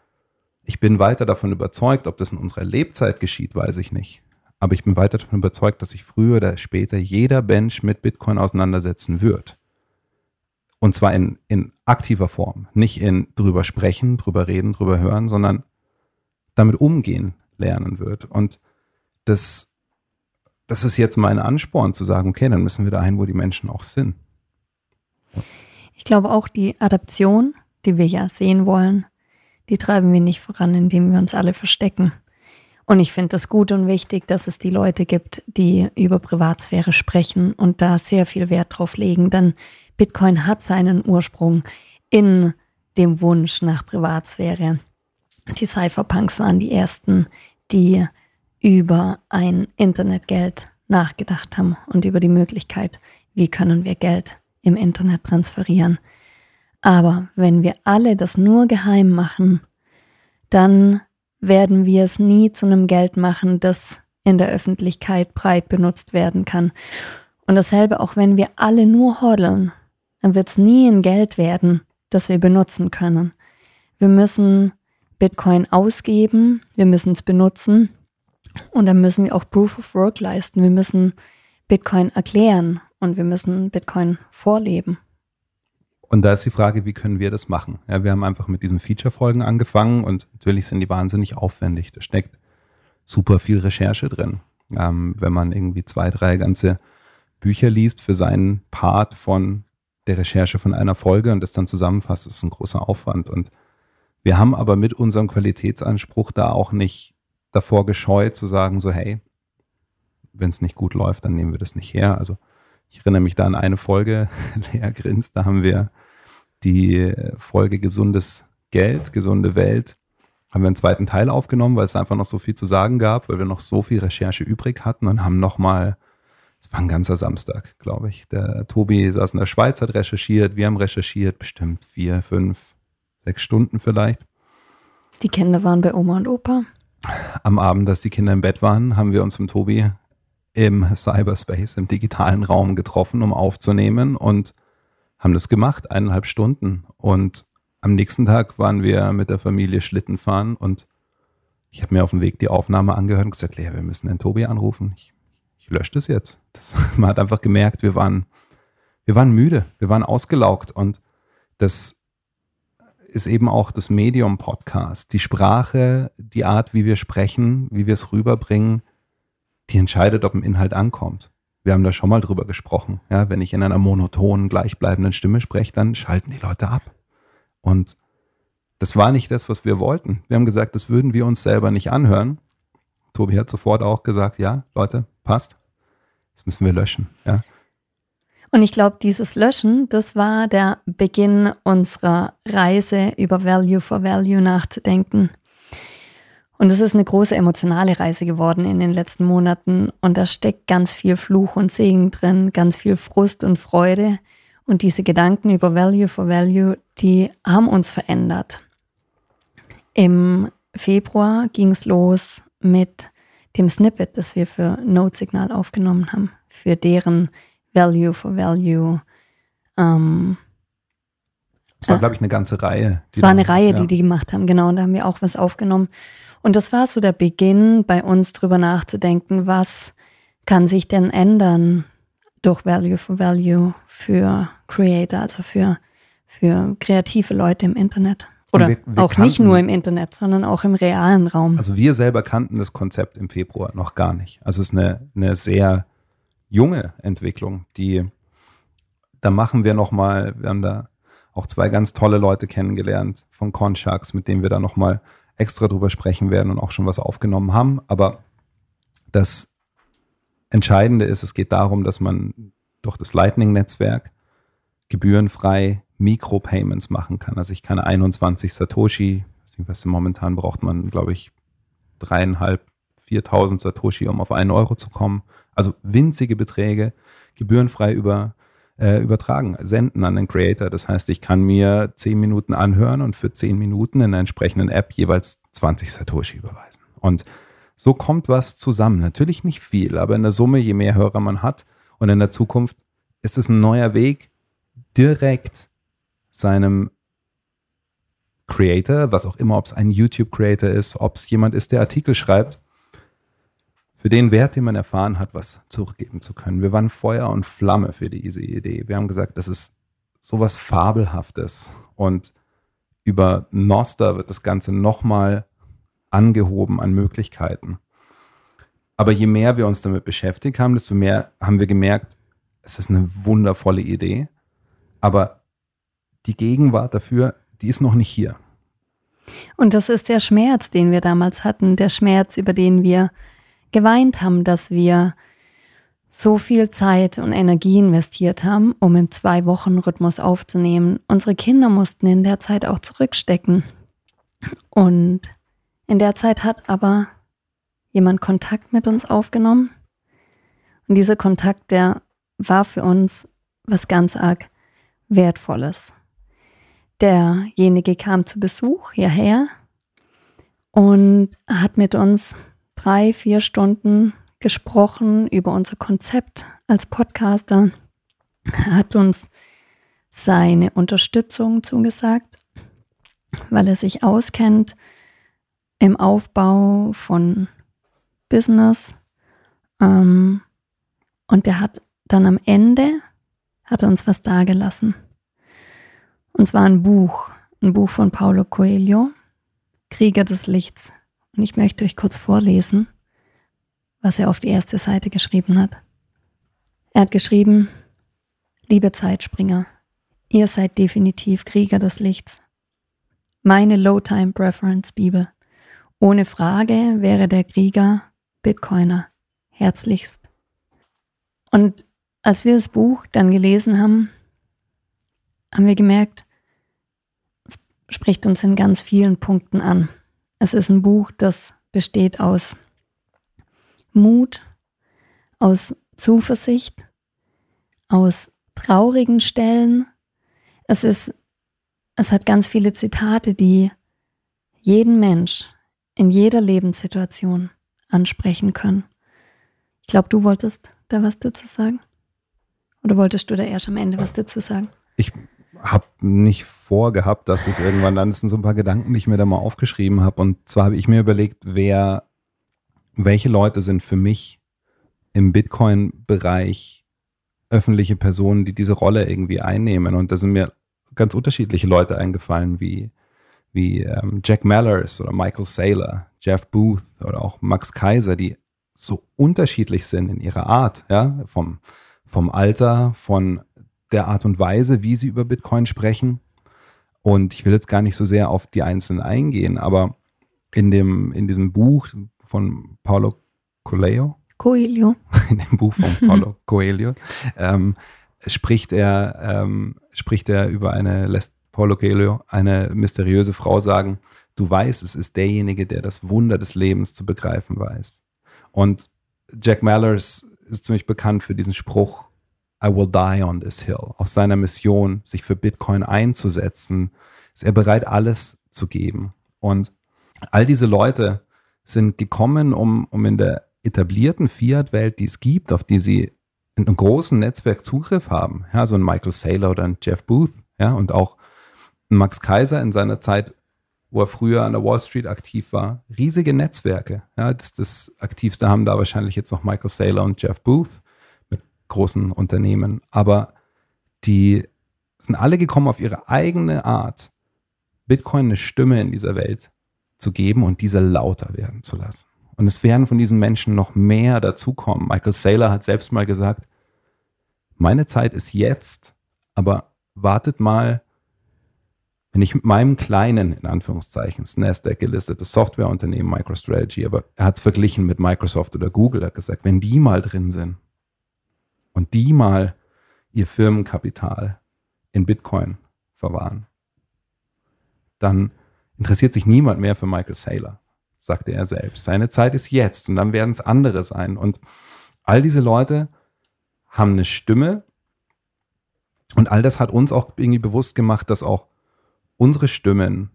ich bin weiter davon überzeugt, ob das in unserer Lebzeit geschieht, weiß ich nicht. Aber ich bin weiter davon überzeugt, dass sich früher oder später jeder Mensch mit Bitcoin auseinandersetzen wird. Und zwar in, in aktiver Form. Nicht in drüber sprechen, drüber reden, drüber hören, sondern damit umgehen lernen wird. Und das, das ist jetzt mein Ansporn zu sagen, okay, dann müssen wir dahin, wo die Menschen auch sind. Ich glaube auch die Adaption, die wir ja sehen wollen, die treiben wir nicht voran, indem wir uns alle verstecken. Und ich finde das gut und wichtig, dass es die Leute gibt, die über Privatsphäre sprechen und da sehr viel Wert drauf legen. Denn Bitcoin hat seinen Ursprung in dem Wunsch nach Privatsphäre. Die Cypherpunks waren die ersten, die über ein Internetgeld nachgedacht haben und über die Möglichkeit, wie können wir Geld im Internet transferieren. Aber wenn wir alle das nur geheim machen, dann werden wir es nie zu einem Geld machen, das in der Öffentlichkeit breit benutzt werden kann. Und dasselbe auch wenn wir alle nur hodeln, dann wird es nie ein Geld werden, das wir benutzen können. Wir müssen Bitcoin ausgeben, wir müssen es benutzen und dann müssen wir auch Proof of Work leisten. Wir müssen Bitcoin erklären und wir müssen Bitcoin vorleben. Und da ist die Frage, wie können wir das machen? Ja, wir haben einfach mit diesen Feature-Folgen angefangen und natürlich sind die wahnsinnig aufwendig. Da steckt super viel Recherche drin. Ähm, wenn man irgendwie zwei, drei ganze Bücher liest für seinen Part von der Recherche von einer Folge und das dann zusammenfasst, ist ein großer Aufwand. Und Wir haben aber mit unserem Qualitätsanspruch da auch nicht davor gescheut zu sagen, so hey, wenn es nicht gut läuft, dann nehmen wir das nicht her. Also ich erinnere mich da an eine Folge, Lea grinst, da haben wir die Folge Gesundes Geld, gesunde Welt, haben wir einen zweiten Teil aufgenommen, weil es einfach noch so viel zu sagen gab, weil wir noch so viel Recherche übrig hatten und haben nochmal, es war ein ganzer Samstag, glaube ich. Der Tobi saß in der Schweiz, hat recherchiert, wir haben recherchiert, bestimmt vier, fünf, sechs Stunden vielleicht. Die Kinder waren bei Oma und Opa. Am Abend, dass die Kinder im Bett waren, haben wir uns mit Tobi im Cyberspace, im digitalen Raum getroffen, um aufzunehmen und haben das gemacht, eineinhalb Stunden. Und am nächsten Tag waren wir mit der Familie Schlitten fahren und ich habe mir auf dem Weg die Aufnahme angehört und gesagt, Lea, wir müssen den Tobi anrufen. Ich, ich lösche das jetzt. Das, man hat einfach gemerkt, wir waren, wir waren müde, wir waren ausgelaugt und das ist eben auch das Medium Podcast. Die Sprache, die Art, wie wir sprechen, wie wir es rüberbringen, die entscheidet, ob ein Inhalt ankommt. Wir haben da schon mal drüber gesprochen. Ja, wenn ich in einer monotonen, gleichbleibenden Stimme spreche, dann schalten die Leute ab. Und das war nicht das, was wir wollten. Wir haben gesagt, das würden wir uns selber nicht anhören. Tobi hat sofort auch gesagt, ja, Leute, passt. Das müssen wir löschen. Ja. Und ich glaube, dieses Löschen, das war der Beginn unserer Reise über Value for Value nachzudenken. Und es ist eine große emotionale Reise geworden in den letzten Monaten. Und da steckt ganz viel Fluch und Segen drin, ganz viel Frust und Freude. Und diese Gedanken über Value for Value, die haben uns verändert. Im Februar ging es los mit dem Snippet, das wir für Note Signal aufgenommen haben, für deren Value for Value. Ähm, es war, glaube ich, eine ganze Reihe. Es war eine Reihe, ja. die die gemacht haben, genau. Und da haben wir auch was aufgenommen. Und das war so der Beginn, bei uns drüber nachzudenken, was kann sich denn ändern durch Value for Value für Creator, also für, für kreative Leute im Internet. Oder wir, wir auch kannten, nicht nur im Internet, sondern auch im realen Raum. Also wir selber kannten das Konzept im Februar noch gar nicht. Also es ist eine, eine sehr junge Entwicklung, die da machen wir nochmal, wir haben da auch zwei ganz tolle Leute kennengelernt von Consharks, mit denen wir da nochmal extra drüber sprechen werden und auch schon was aufgenommen haben. Aber das Entscheidende ist, es geht darum, dass man durch das Lightning-Netzwerk gebührenfrei Mikropayments machen kann. Also ich kann 21 Satoshi, was momentan braucht man, glaube ich, dreieinhalb, 4.000 Satoshi, um auf einen Euro zu kommen. Also winzige Beträge gebührenfrei über, äh, übertragen, senden an den Creator. Das heißt, ich kann mir 10 Minuten anhören und für 10 Minuten in der entsprechenden App jeweils 20 Satoshi überweisen. Und so kommt was zusammen. Natürlich nicht viel, aber in der Summe, je mehr Hörer man hat und in der Zukunft ist es ein neuer Weg, direkt seinem Creator, was auch immer, ob es ein YouTube-Creator ist, ob es jemand ist, der Artikel schreibt, für den Wert, den man erfahren hat, was zurückgeben zu können. Wir waren Feuer und Flamme für diese Idee. Wir haben gesagt, das ist sowas Fabelhaftes. Und über Noster wird das Ganze nochmal angehoben an Möglichkeiten. Aber je mehr wir uns damit beschäftigt haben, desto mehr haben wir gemerkt, es ist eine wundervolle Idee. Aber die Gegenwart dafür, die ist noch nicht hier. Und das ist der Schmerz, den wir damals hatten, der Schmerz, über den wir geweint haben, dass wir so viel Zeit und Energie investiert haben, um im Zwei-Wochen-Rhythmus aufzunehmen. Unsere Kinder mussten in der Zeit auch zurückstecken. Und in der Zeit hat aber jemand Kontakt mit uns aufgenommen. Und dieser Kontakt, der war für uns was ganz arg Wertvolles. Derjenige kam zu Besuch hierher und hat mit uns drei, vier Stunden gesprochen über unser Konzept als Podcaster. Er hat uns seine Unterstützung zugesagt, weil er sich auskennt im Aufbau von Business. Ähm, und er hat dann am Ende hat er uns was dagelassen. Und zwar ein Buch, ein Buch von Paulo Coelho, Krieger des Lichts. Und ich möchte euch kurz vorlesen, was er auf die erste Seite geschrieben hat. Er hat geschrieben, liebe Zeitspringer, ihr seid definitiv Krieger des Lichts. Meine Low-Time Preference Bibel. Ohne Frage wäre der Krieger Bitcoiner. Herzlichst. Und als wir das Buch dann gelesen haben, haben wir gemerkt, es spricht uns in ganz vielen Punkten an. Es ist ein Buch, das besteht aus Mut, aus Zuversicht, aus traurigen Stellen. Es ist, es hat ganz viele Zitate, die jeden Mensch in jeder Lebenssituation ansprechen können. Ich glaube, du wolltest da was dazu sagen? Oder wolltest du da erst am Ende was dazu sagen? Ich habe nicht vorgehabt, dass das irgendwann dann sind so ein paar Gedanken, die ich mir da mal aufgeschrieben habe. Und zwar habe ich mir überlegt, wer, welche Leute sind für mich im Bitcoin-Bereich öffentliche Personen, die diese Rolle irgendwie einnehmen. Und da sind mir ganz unterschiedliche Leute eingefallen, wie, wie ähm, Jack Mallers oder Michael Saylor, Jeff Booth oder auch Max Kaiser, die so unterschiedlich sind in ihrer Art, ja, vom, vom Alter, von der Art und Weise, wie sie über Bitcoin sprechen. Und ich will jetzt gar nicht so sehr auf die Einzelnen eingehen, aber in, dem, in diesem Buch von Paulo Coelho, Coelho. in dem Buch von Paulo Coelho, ähm, spricht er, ähm, spricht er über eine, lässt Paulo Coelho eine mysteriöse Frau sagen, du weißt, es ist derjenige, der das Wunder des Lebens zu begreifen weiß. Und Jack Mallers ist ziemlich bekannt für diesen Spruch, I will die on this hill. Auf seiner Mission, sich für Bitcoin einzusetzen, ist er bereit, alles zu geben. Und all diese Leute sind gekommen, um, um in der etablierten Fiat-Welt, die es gibt, auf die sie in einem großen Netzwerk Zugriff haben. Ja, so ein Michael Saylor oder ein Jeff Booth, ja, und auch Max Kaiser in seiner Zeit, wo er früher an der Wall Street aktiv war, riesige Netzwerke. Ja, das, das aktivste haben da wahrscheinlich jetzt noch Michael Saylor und Jeff Booth großen Unternehmen. Aber die sind alle gekommen auf ihre eigene Art, Bitcoin eine Stimme in dieser Welt zu geben und diese lauter werden zu lassen. Und es werden von diesen Menschen noch mehr dazukommen. Michael Saylor hat selbst mal gesagt, meine Zeit ist jetzt, aber wartet mal, wenn ich mit meinem kleinen, in Anführungszeichen, Nasdaq gelistetes Softwareunternehmen MicroStrategy, aber er hat es verglichen mit Microsoft oder Google, hat gesagt, wenn die mal drin sind und die mal ihr Firmenkapital in Bitcoin verwahren, dann interessiert sich niemand mehr für Michael Saylor, sagte er selbst. Seine Zeit ist jetzt und dann werden es andere sein. Und all diese Leute haben eine Stimme und all das hat uns auch irgendwie bewusst gemacht, dass auch unsere Stimmen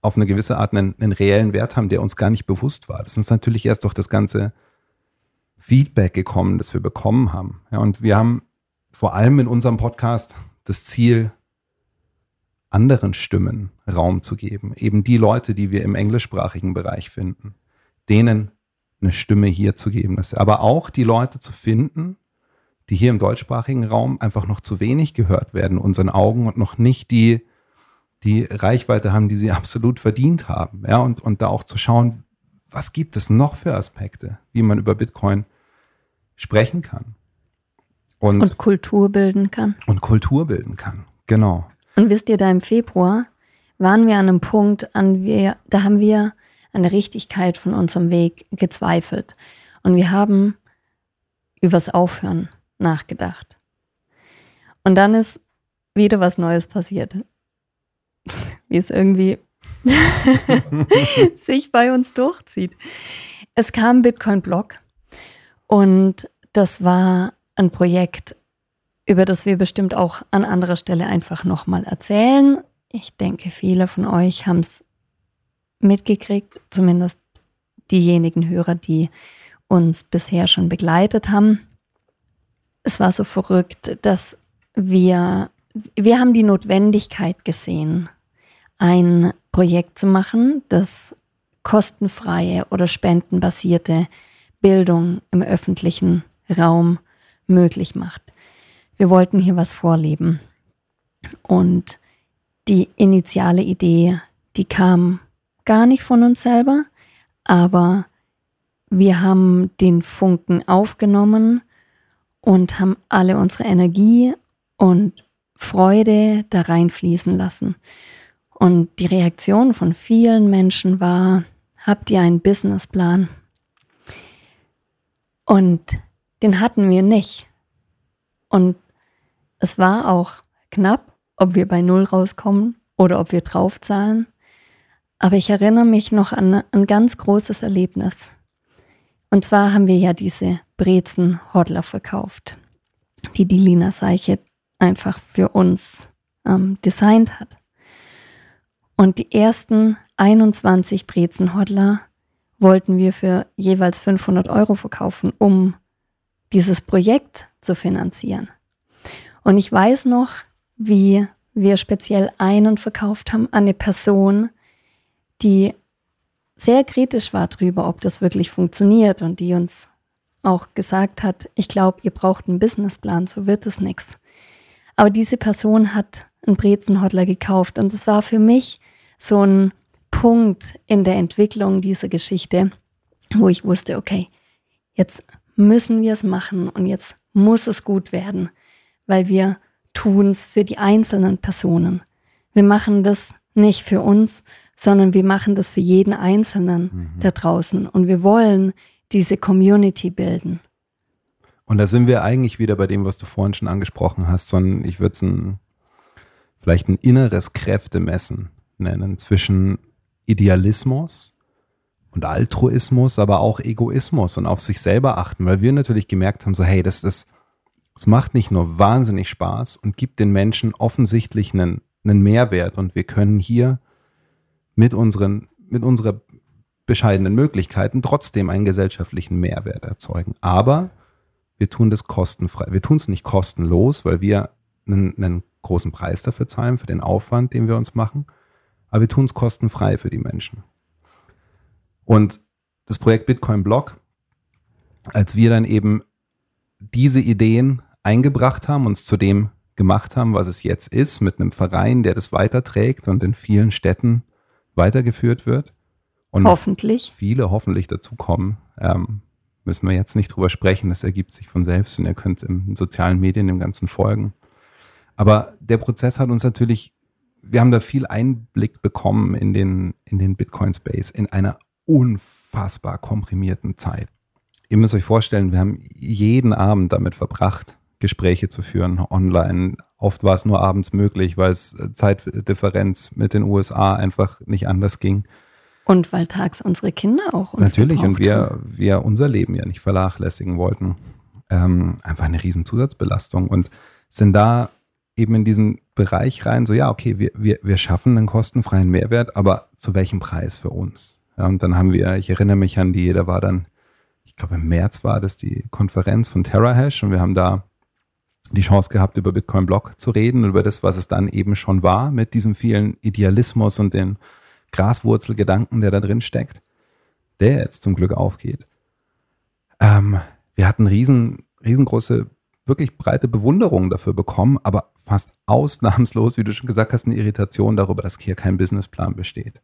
auf eine gewisse Art einen, einen, reellen Wert haben, der uns gar nicht bewusst war. Das ist natürlich erst durch das ganze Feedback gekommen, das wir bekommen haben. Ja, und wir haben vor allem in unserem Podcast das Ziel, anderen Stimmen Raum zu geben. Eben die Leute, die wir im englischsprachigen Bereich finden, denen eine Stimme hier zu geben. Aber auch die Leute zu finden, die hier im deutschsprachigen Raum einfach noch zu wenig gehört werden, unseren Augen und noch nicht die, die Reichweite haben, die sie absolut verdient haben. Ja, und, und da auch zu schauen, was gibt es noch für Aspekte, wie man über Bitcoin sprechen kann. Und, und Kultur bilden kann. Und Kultur bilden kann, genau. Und wisst ihr, da im Februar waren wir an einem Punkt, an wir, da haben wir an der Richtigkeit von unserem Weg gezweifelt. Und wir haben übers Aufhören nachgedacht. Und dann ist wieder was Neues passiert. Wie es irgendwie sich bei uns durchzieht. Es kam Bitcoin Block und das war ein Projekt, über das wir bestimmt auch an anderer Stelle einfach nochmal erzählen. Ich denke, viele von euch haben es mitgekriegt, zumindest diejenigen Hörer, die uns bisher schon begleitet haben. Es war so verrückt, dass wir, wir haben die Notwendigkeit gesehen, ein Projekt zu machen, das kostenfreie oder spendenbasierte Bildung im öffentlichen Raum möglich macht. Wir wollten hier was vorleben. Und die initiale Idee, die kam gar nicht von uns selber, aber wir haben den Funken aufgenommen und haben alle unsere Energie und Freude da reinfließen lassen. Und die Reaktion von vielen Menschen war, habt ihr einen Businessplan? Und den hatten wir nicht. Und es war auch knapp, ob wir bei Null rauskommen oder ob wir draufzahlen. Aber ich erinnere mich noch an ein ganz großes Erlebnis. Und zwar haben wir ja diese Brezen-Hodler verkauft, die die Lina Seiche einfach für uns ähm, designt hat. Und die ersten 21 Brezen-Hodler wollten wir für jeweils 500 Euro verkaufen, um dieses Projekt zu finanzieren. Und ich weiß noch, wie wir speziell einen verkauft haben an eine Person, die sehr kritisch war darüber, ob das wirklich funktioniert und die uns auch gesagt hat, ich glaube, ihr braucht einen Businessplan, so wird es nichts. Aber diese Person hat einen Brezenhodler gekauft und es war für mich so ein Punkt in der Entwicklung dieser Geschichte, wo ich wusste, okay, jetzt müssen wir es machen und jetzt muss es gut werden, weil wir tun es für die einzelnen Personen. Wir machen das nicht für uns, sondern wir machen das für jeden Einzelnen mhm. da draußen und wir wollen diese Community bilden. Und da sind wir eigentlich wieder bei dem, was du vorhin schon angesprochen hast, sondern ich würde es ein, vielleicht ein inneres Kräftemessen nennen zwischen Idealismus und Altruismus, aber auch Egoismus und auf sich selber achten, weil wir natürlich gemerkt haben, so hey, das ist, es macht nicht nur wahnsinnig Spaß und gibt den Menschen offensichtlich einen, einen Mehrwert und wir können hier mit unseren, mit unserer bescheidenen Möglichkeiten trotzdem einen gesellschaftlichen Mehrwert erzeugen. Aber wir tun das kostenfrei. Wir tun es nicht kostenlos, weil wir einen, einen großen Preis dafür zahlen, für den Aufwand, den wir uns machen aber wir tun es kostenfrei für die Menschen. Und das Projekt Bitcoin Block, als wir dann eben diese Ideen eingebracht haben, uns zu dem gemacht haben, was es jetzt ist, mit einem Verein, der das weiterträgt und in vielen Städten weitergeführt wird. Und hoffentlich. Viele hoffentlich dazukommen. Ähm, müssen wir jetzt nicht drüber sprechen, das ergibt sich von selbst und ihr könnt in sozialen Medien dem Ganzen folgen. Aber der Prozess hat uns natürlich wir haben da viel Einblick bekommen in den, in den Bitcoin-Space in einer unfassbar komprimierten Zeit. Ihr müsst euch vorstellen, wir haben jeden Abend damit verbracht, Gespräche zu führen online. Oft war es nur abends möglich, weil es Zeitdifferenz mit den USA einfach nicht anders ging. Und weil tags unsere Kinder auch uns Natürlich, und wir, wir unser Leben ja nicht vernachlässigen wollten. Ähm, einfach eine riesen Zusatzbelastung und sind da eben in diesen Bereich rein, so ja, okay, wir, wir, wir schaffen einen kostenfreien Mehrwert, aber zu welchem Preis für uns? Ja, und dann haben wir, ich erinnere mich an die, da war dann, ich glaube im März war das die Konferenz von TerraHash und wir haben da die Chance gehabt, über Bitcoin Block zu reden und über das, was es dann eben schon war, mit diesem vielen Idealismus und den Graswurzelgedanken, der da drin steckt, der jetzt zum Glück aufgeht. Ähm, wir hatten riesen, riesengroße wirklich breite Bewunderung dafür bekommen, aber fast ausnahmslos, wie du schon gesagt hast, eine Irritation darüber, dass hier kein Businessplan besteht.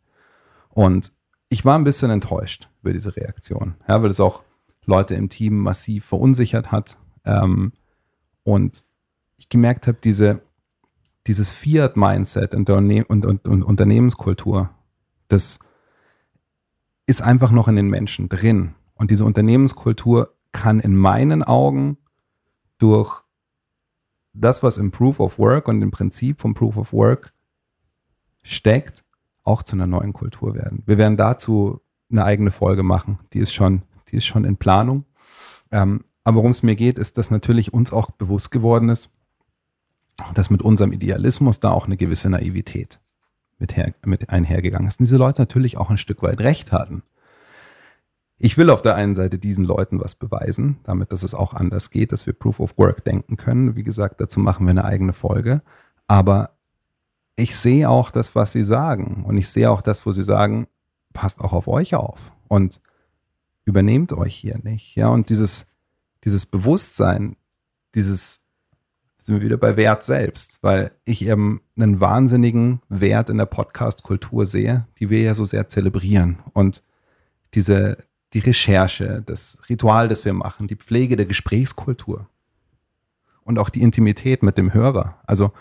Und ich war ein bisschen enttäuscht über diese Reaktion, ja, weil es auch Leute im Team massiv verunsichert hat. Ähm, und ich gemerkt habe, diese, dieses Fiat-Mindset und, und, und, und Unternehmenskultur, das ist einfach noch in den Menschen drin. Und diese Unternehmenskultur kann in meinen Augen durch das, was im Proof of Work und im Prinzip vom Proof of Work steckt, auch zu einer neuen Kultur werden. Wir werden dazu eine eigene Folge machen. Die ist schon, die ist schon in Planung. Ähm, aber worum es mir geht, ist, dass natürlich uns auch bewusst geworden ist, dass mit unserem Idealismus da auch eine gewisse Naivität mit, her, mit einhergegangen ist. Und diese Leute natürlich auch ein Stück weit recht hatten. Ich will auf der einen Seite diesen Leuten was beweisen, damit dass es auch anders geht, dass wir Proof of Work denken können. Wie gesagt, dazu machen wir eine eigene Folge. Aber ich sehe auch das, was sie sagen. Und ich sehe auch das, wo sie sagen, passt auch auf euch auf und übernehmt euch hier nicht. Ja, und dieses, dieses Bewusstsein, dieses, sind wir wieder bei Wert selbst, weil ich eben einen wahnsinnigen Wert in der Podcast-Kultur sehe, die wir ja so sehr zelebrieren. Und diese, die Recherche, das Ritual, das wir machen, die Pflege der Gesprächskultur und auch die Intimität mit dem Hörer. Also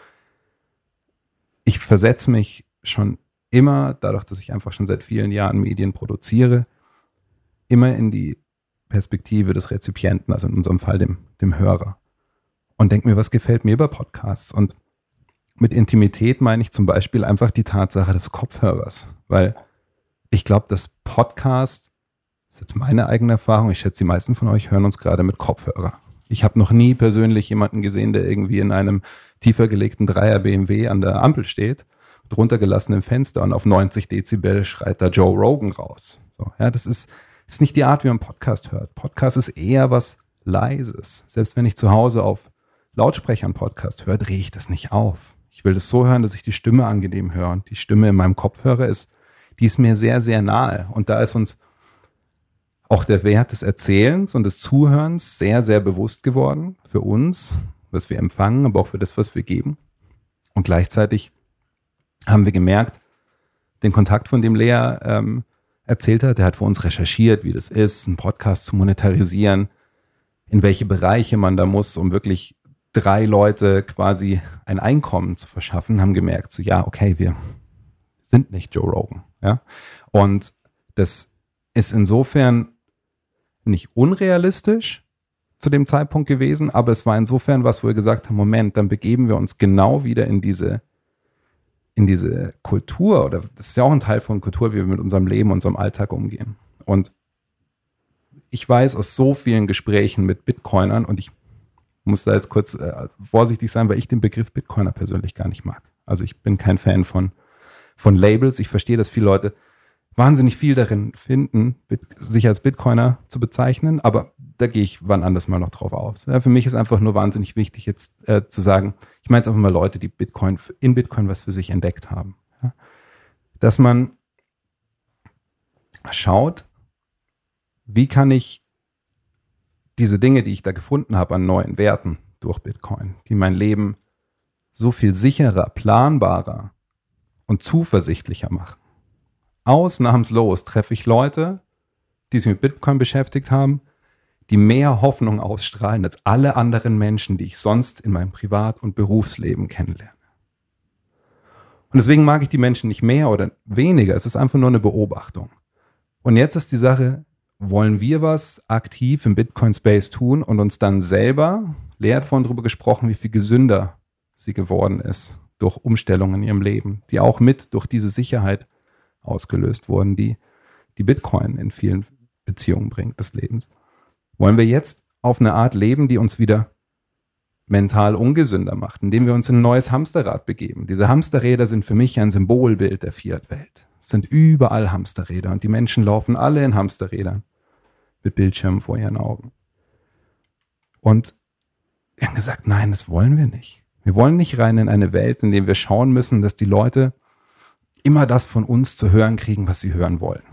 ich versetze mich schon immer, dadurch, dass ich einfach schon seit vielen Jahren Medien produziere, immer in die Perspektive des Rezipienten, also in unserem Fall dem, dem Hörer. Und denke mir, was gefällt mir bei Podcasts? Und mit Intimität meine ich zum Beispiel einfach die Tatsache des Kopfhörers, weil ich glaube, dass Podcast, das ist jetzt meine eigene Erfahrung, ich schätze, die meisten von euch hören uns gerade mit Kopfhörer. Ich habe noch nie persönlich jemanden gesehen, der irgendwie in einem tiefer gelegten Dreier BMW an der Ampel steht, drunter gelassenem Fenster und auf 90 Dezibel schreit da Joe Rogan raus. So, ja, das ist, ist nicht die Art, wie man Podcast hört. Podcast ist eher was Leises. Selbst wenn ich zu Hause auf Lautsprechern Podcast höre, drehe ich das nicht auf. Ich will das so hören, dass ich die Stimme angenehm höre. Und die Stimme in meinem Kopfhörer ist, die ist mir sehr, sehr nahe. Und da ist uns auch der Wert des Erzählens und des Zuhörens sehr, sehr bewusst geworden für uns, was wir empfangen, aber auch für das, was wir geben. Und gleichzeitig haben wir gemerkt, den Kontakt, von dem Lea ähm, erzählt hat, der hat für uns recherchiert, wie das ist, einen Podcast zu monetarisieren, in welche Bereiche man da muss, um wirklich drei Leute quasi ein Einkommen zu verschaffen, haben gemerkt, so ja, okay, wir sind nicht Joe Rogan. Ja? Und das ist insofern nicht unrealistisch zu dem Zeitpunkt gewesen, aber es war insofern was, wo wir gesagt haben, Moment, dann begeben wir uns genau wieder in diese, in diese Kultur, oder das ist ja auch ein Teil von Kultur, wie wir mit unserem Leben, unserem Alltag umgehen. Und ich weiß aus so vielen Gesprächen mit Bitcoinern, und ich muss da jetzt kurz äh, vorsichtig sein, weil ich den Begriff Bitcoiner persönlich gar nicht mag. Also ich bin kein Fan von, von Labels. Ich verstehe, dass viele Leute wahnsinnig viel darin finden, sich als Bitcoiner zu bezeichnen, aber da gehe ich wann anders mal noch drauf aus. Ja, für mich ist einfach nur wahnsinnig wichtig, jetzt äh, zu sagen, ich meine jetzt einfach mal Leute, die Bitcoin in Bitcoin was für sich entdeckt haben. Ja? Dass man schaut, wie kann ich diese Dinge, die ich da gefunden habe an neuen Werten durch Bitcoin, die mein Leben so viel sicherer, planbarer und zuversichtlicher machen ausnahmslos treffe ich Leute, die sich mit Bitcoin beschäftigt haben, die mehr Hoffnung ausstrahlen als alle anderen Menschen, die ich sonst in meinem Privat- und Berufsleben kennenlerne. Und deswegen mag ich die Menschen nicht mehr oder weniger. Es ist einfach nur eine Beobachtung. Und jetzt ist die Sache, wollen wir was aktiv im Bitcoin-Space tun und uns dann selber, Lea hat vorhin darüber gesprochen, wie viel gesünder sie geworden ist durch Umstellungen in ihrem Leben, die auch mit durch diese Sicherheit ausgelöst wurden, die die Bitcoin in vielen Beziehungen bringt des Lebens. Wollen wir jetzt auf eine Art leben, die uns wieder mental ungesünder macht, indem wir uns in ein neues Hamsterrad begeben. Diese Hamsterräder sind für mich ein Symbolbild der Fiat-Welt. Es sind überall Hamsterräder und die Menschen laufen alle in Hamsterrädern mit Bildschirmen vor ihren Augen. Und wir haben gesagt, nein, das wollen wir nicht. Wir wollen nicht rein in eine Welt, in der wir schauen müssen, dass die Leute immer das von uns zu hören kriegen, was sie hören wollen.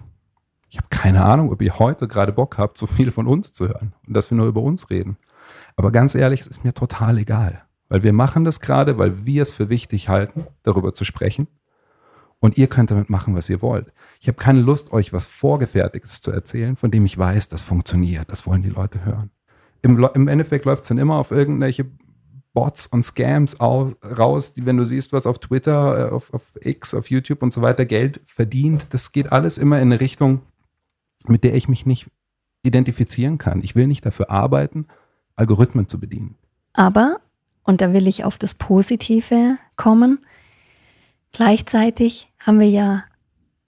Ich habe keine Ahnung, ob ihr heute gerade Bock habt, so viel von uns zu hören und dass wir nur über uns reden. Aber ganz ehrlich, es ist mir total egal, weil wir machen das gerade, weil wir es für wichtig halten, darüber zu sprechen. Und ihr könnt damit machen, was ihr wollt. Ich habe keine Lust, euch was Vorgefertigtes zu erzählen, von dem ich weiß, das funktioniert. Das wollen die Leute hören. Im, im Endeffekt läuft es dann immer auf irgendwelche Bots und Scams raus, die, wenn du siehst, was auf Twitter, äh, auf, auf X, auf YouTube und so weiter Geld verdient, das geht alles immer in eine Richtung, mit der ich mich nicht identifizieren kann. Ich will nicht dafür arbeiten, Algorithmen zu bedienen. Aber, und da will ich auf das Positive kommen, gleichzeitig haben wir ja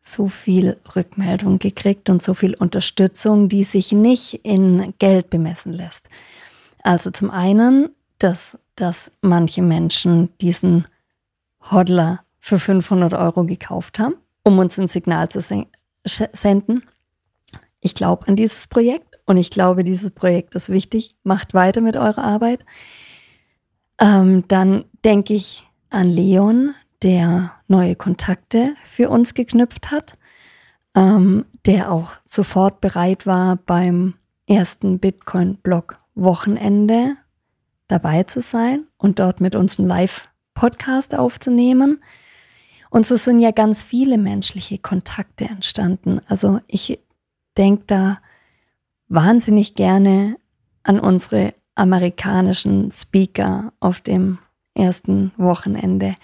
so viel Rückmeldung gekriegt und so viel Unterstützung, die sich nicht in Geld bemessen lässt. Also zum einen, dass dass manche Menschen diesen Hodler für 500 Euro gekauft haben, um uns ein Signal zu senden. Ich glaube an dieses Projekt und ich glaube, dieses Projekt ist wichtig. Macht weiter mit eurer Arbeit. Ähm, dann denke ich an Leon, der neue Kontakte für uns geknüpft hat, ähm, der auch sofort bereit war beim ersten Bitcoin-Blog-Wochenende dabei zu sein und dort mit uns einen Live-Podcast aufzunehmen. Und so sind ja ganz viele menschliche Kontakte entstanden. Also ich denke da wahnsinnig gerne an unsere amerikanischen Speaker auf dem ersten Wochenende.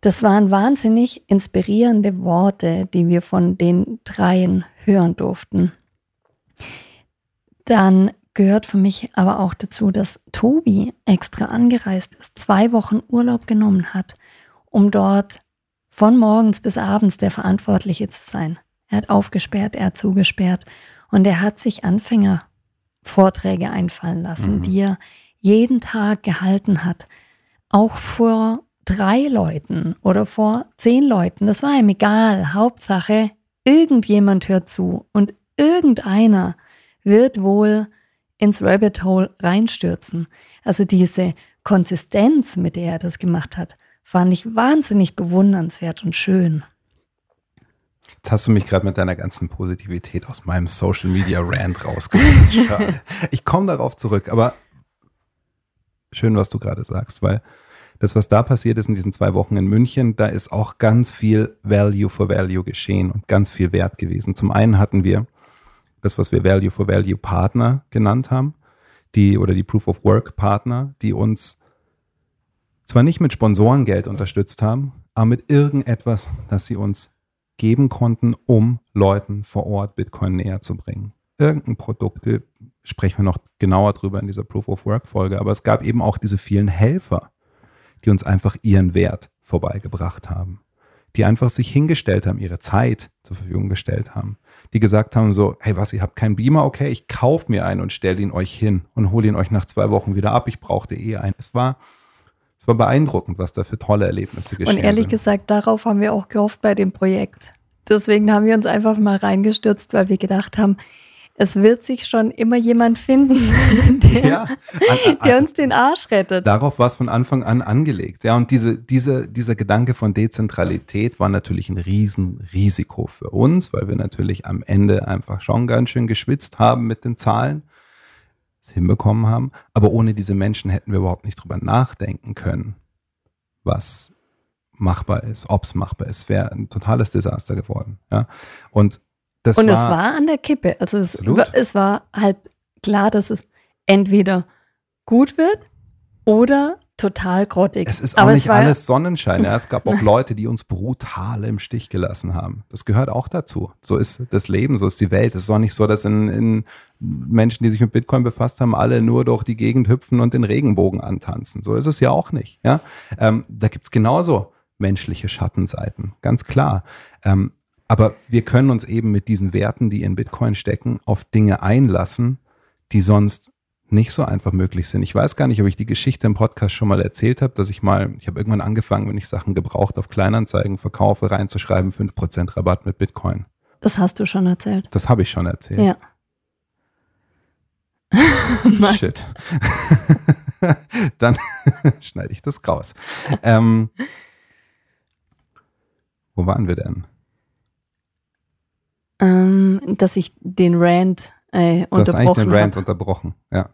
Das waren wahnsinnig inspirierende Worte, die wir von den dreien hören durften. Dann gehört für mich aber auch dazu, dass Tobi extra angereist ist, zwei Wochen Urlaub genommen hat, um dort von morgens bis abends der Verantwortliche zu sein. Er hat aufgesperrt, er hat zugesperrt und er hat sich Anfängervorträge einfallen lassen, Mhm. die er jeden Tag gehalten hat. Auch vor drei Leuten oder vor zehn Leuten. Das war ihm egal. Hauptsache, irgendjemand hört zu und irgendeiner wird wohl ins Rabbit Hole reinstürzen. Also diese Konsistenz, mit der er das gemacht hat, fand ich wahnsinnig bewundernswert und schön. Jetzt hast du mich gerade mit deiner ganzen Positivität aus meinem Social Media Rant rausgeholt. Schade. Ich komme darauf zurück, aber schön, was du gerade sagst, weil das, was da passiert ist in diesen zwei Wochen in München, da ist auch ganz viel Value for Value geschehen und ganz viel Wert gewesen. Zum einen hatten wir das, was wir Value for Value Partner genannt haben, die oder die Proof of Work Partner, die uns zwar nicht mit Sponsorengeld unterstützt haben, aber mit irgendetwas, das sie uns geben konnten, um Leuten vor Ort Bitcoin näher zu bringen. Irgendein Produkt, sprechen wir noch genauer drüber in dieser Proof of Work Folge, aber es gab eben auch diese vielen Helfer, die uns einfach ihren Wert vorbeigebracht haben, die einfach sich hingestellt haben, ihre Zeit zur Verfügung gestellt haben, die gesagt haben so, hey was, ihr habt keinen Beamer, okay, ich kaufe mir einen und stelle ihn euch hin und hole ihn euch nach zwei Wochen wieder ab, ich brauchte eh einen. Es war, es war beeindruckend, was da für tolle Erlebnisse geschehen Und ehrlich sind. gesagt, darauf haben wir auch gehofft bei dem Projekt. Deswegen haben wir uns einfach mal reingestürzt, weil wir gedacht haben, es wird sich schon immer jemand finden, der, Ja, an- an- der uns den Arsch rettet. Darauf war es von Anfang an angelegt. Ja, und diese, diese, dieser Gedanke von Dezentralität war natürlich ein Riesenrisiko für uns, weil wir natürlich am Ende einfach schon ganz schön geschwitzt haben mit den Zahlen, es hinbekommen haben. Aber ohne diese Menschen hätten wir überhaupt nicht drüber nachdenken können, was machbar ist, ob es machbar ist. Wäre ein totales Desaster geworden. Ja, und das Und war, es war an der Kippe. Also es, es war halt klar, dass es entweder gut wird oder total grottig. Es ist auch Aber nicht alles Sonnenschein. Ja, es gab auch Leute, die uns brutal im Stich gelassen haben. Das gehört auch dazu. So ist das Leben, so ist die Welt. Es ist auch nicht so, dass in, in Menschen, die sich mit Bitcoin befasst haben, alle nur durch die Gegend hüpfen und den Regenbogen antanzen. So ist es ja auch nicht. Ja? Ähm, da gibt es genauso menschliche Schattenseiten, ganz klar. Ähm, aber wir können uns eben mit diesen Werten, die in Bitcoin stecken, auf Dinge einlassen, die sonst nicht so einfach möglich sind. Ich weiß gar nicht, ob ich die Geschichte im Podcast schon mal erzählt habe, dass ich mal, ich habe irgendwann angefangen, wenn ich Sachen gebraucht auf Kleinanzeigen verkaufe, reinzuschreiben, 5% Rabatt mit Bitcoin. das hast du schon erzählt. Das habe ich schon erzählt. Ja. Shit. Dann schneide ich das raus. Ähm, wo waren wir denn? Ähm, dass ich den Rant äh, Du hast eigentlich unterbrochen den habe. unterbrochen. Ja.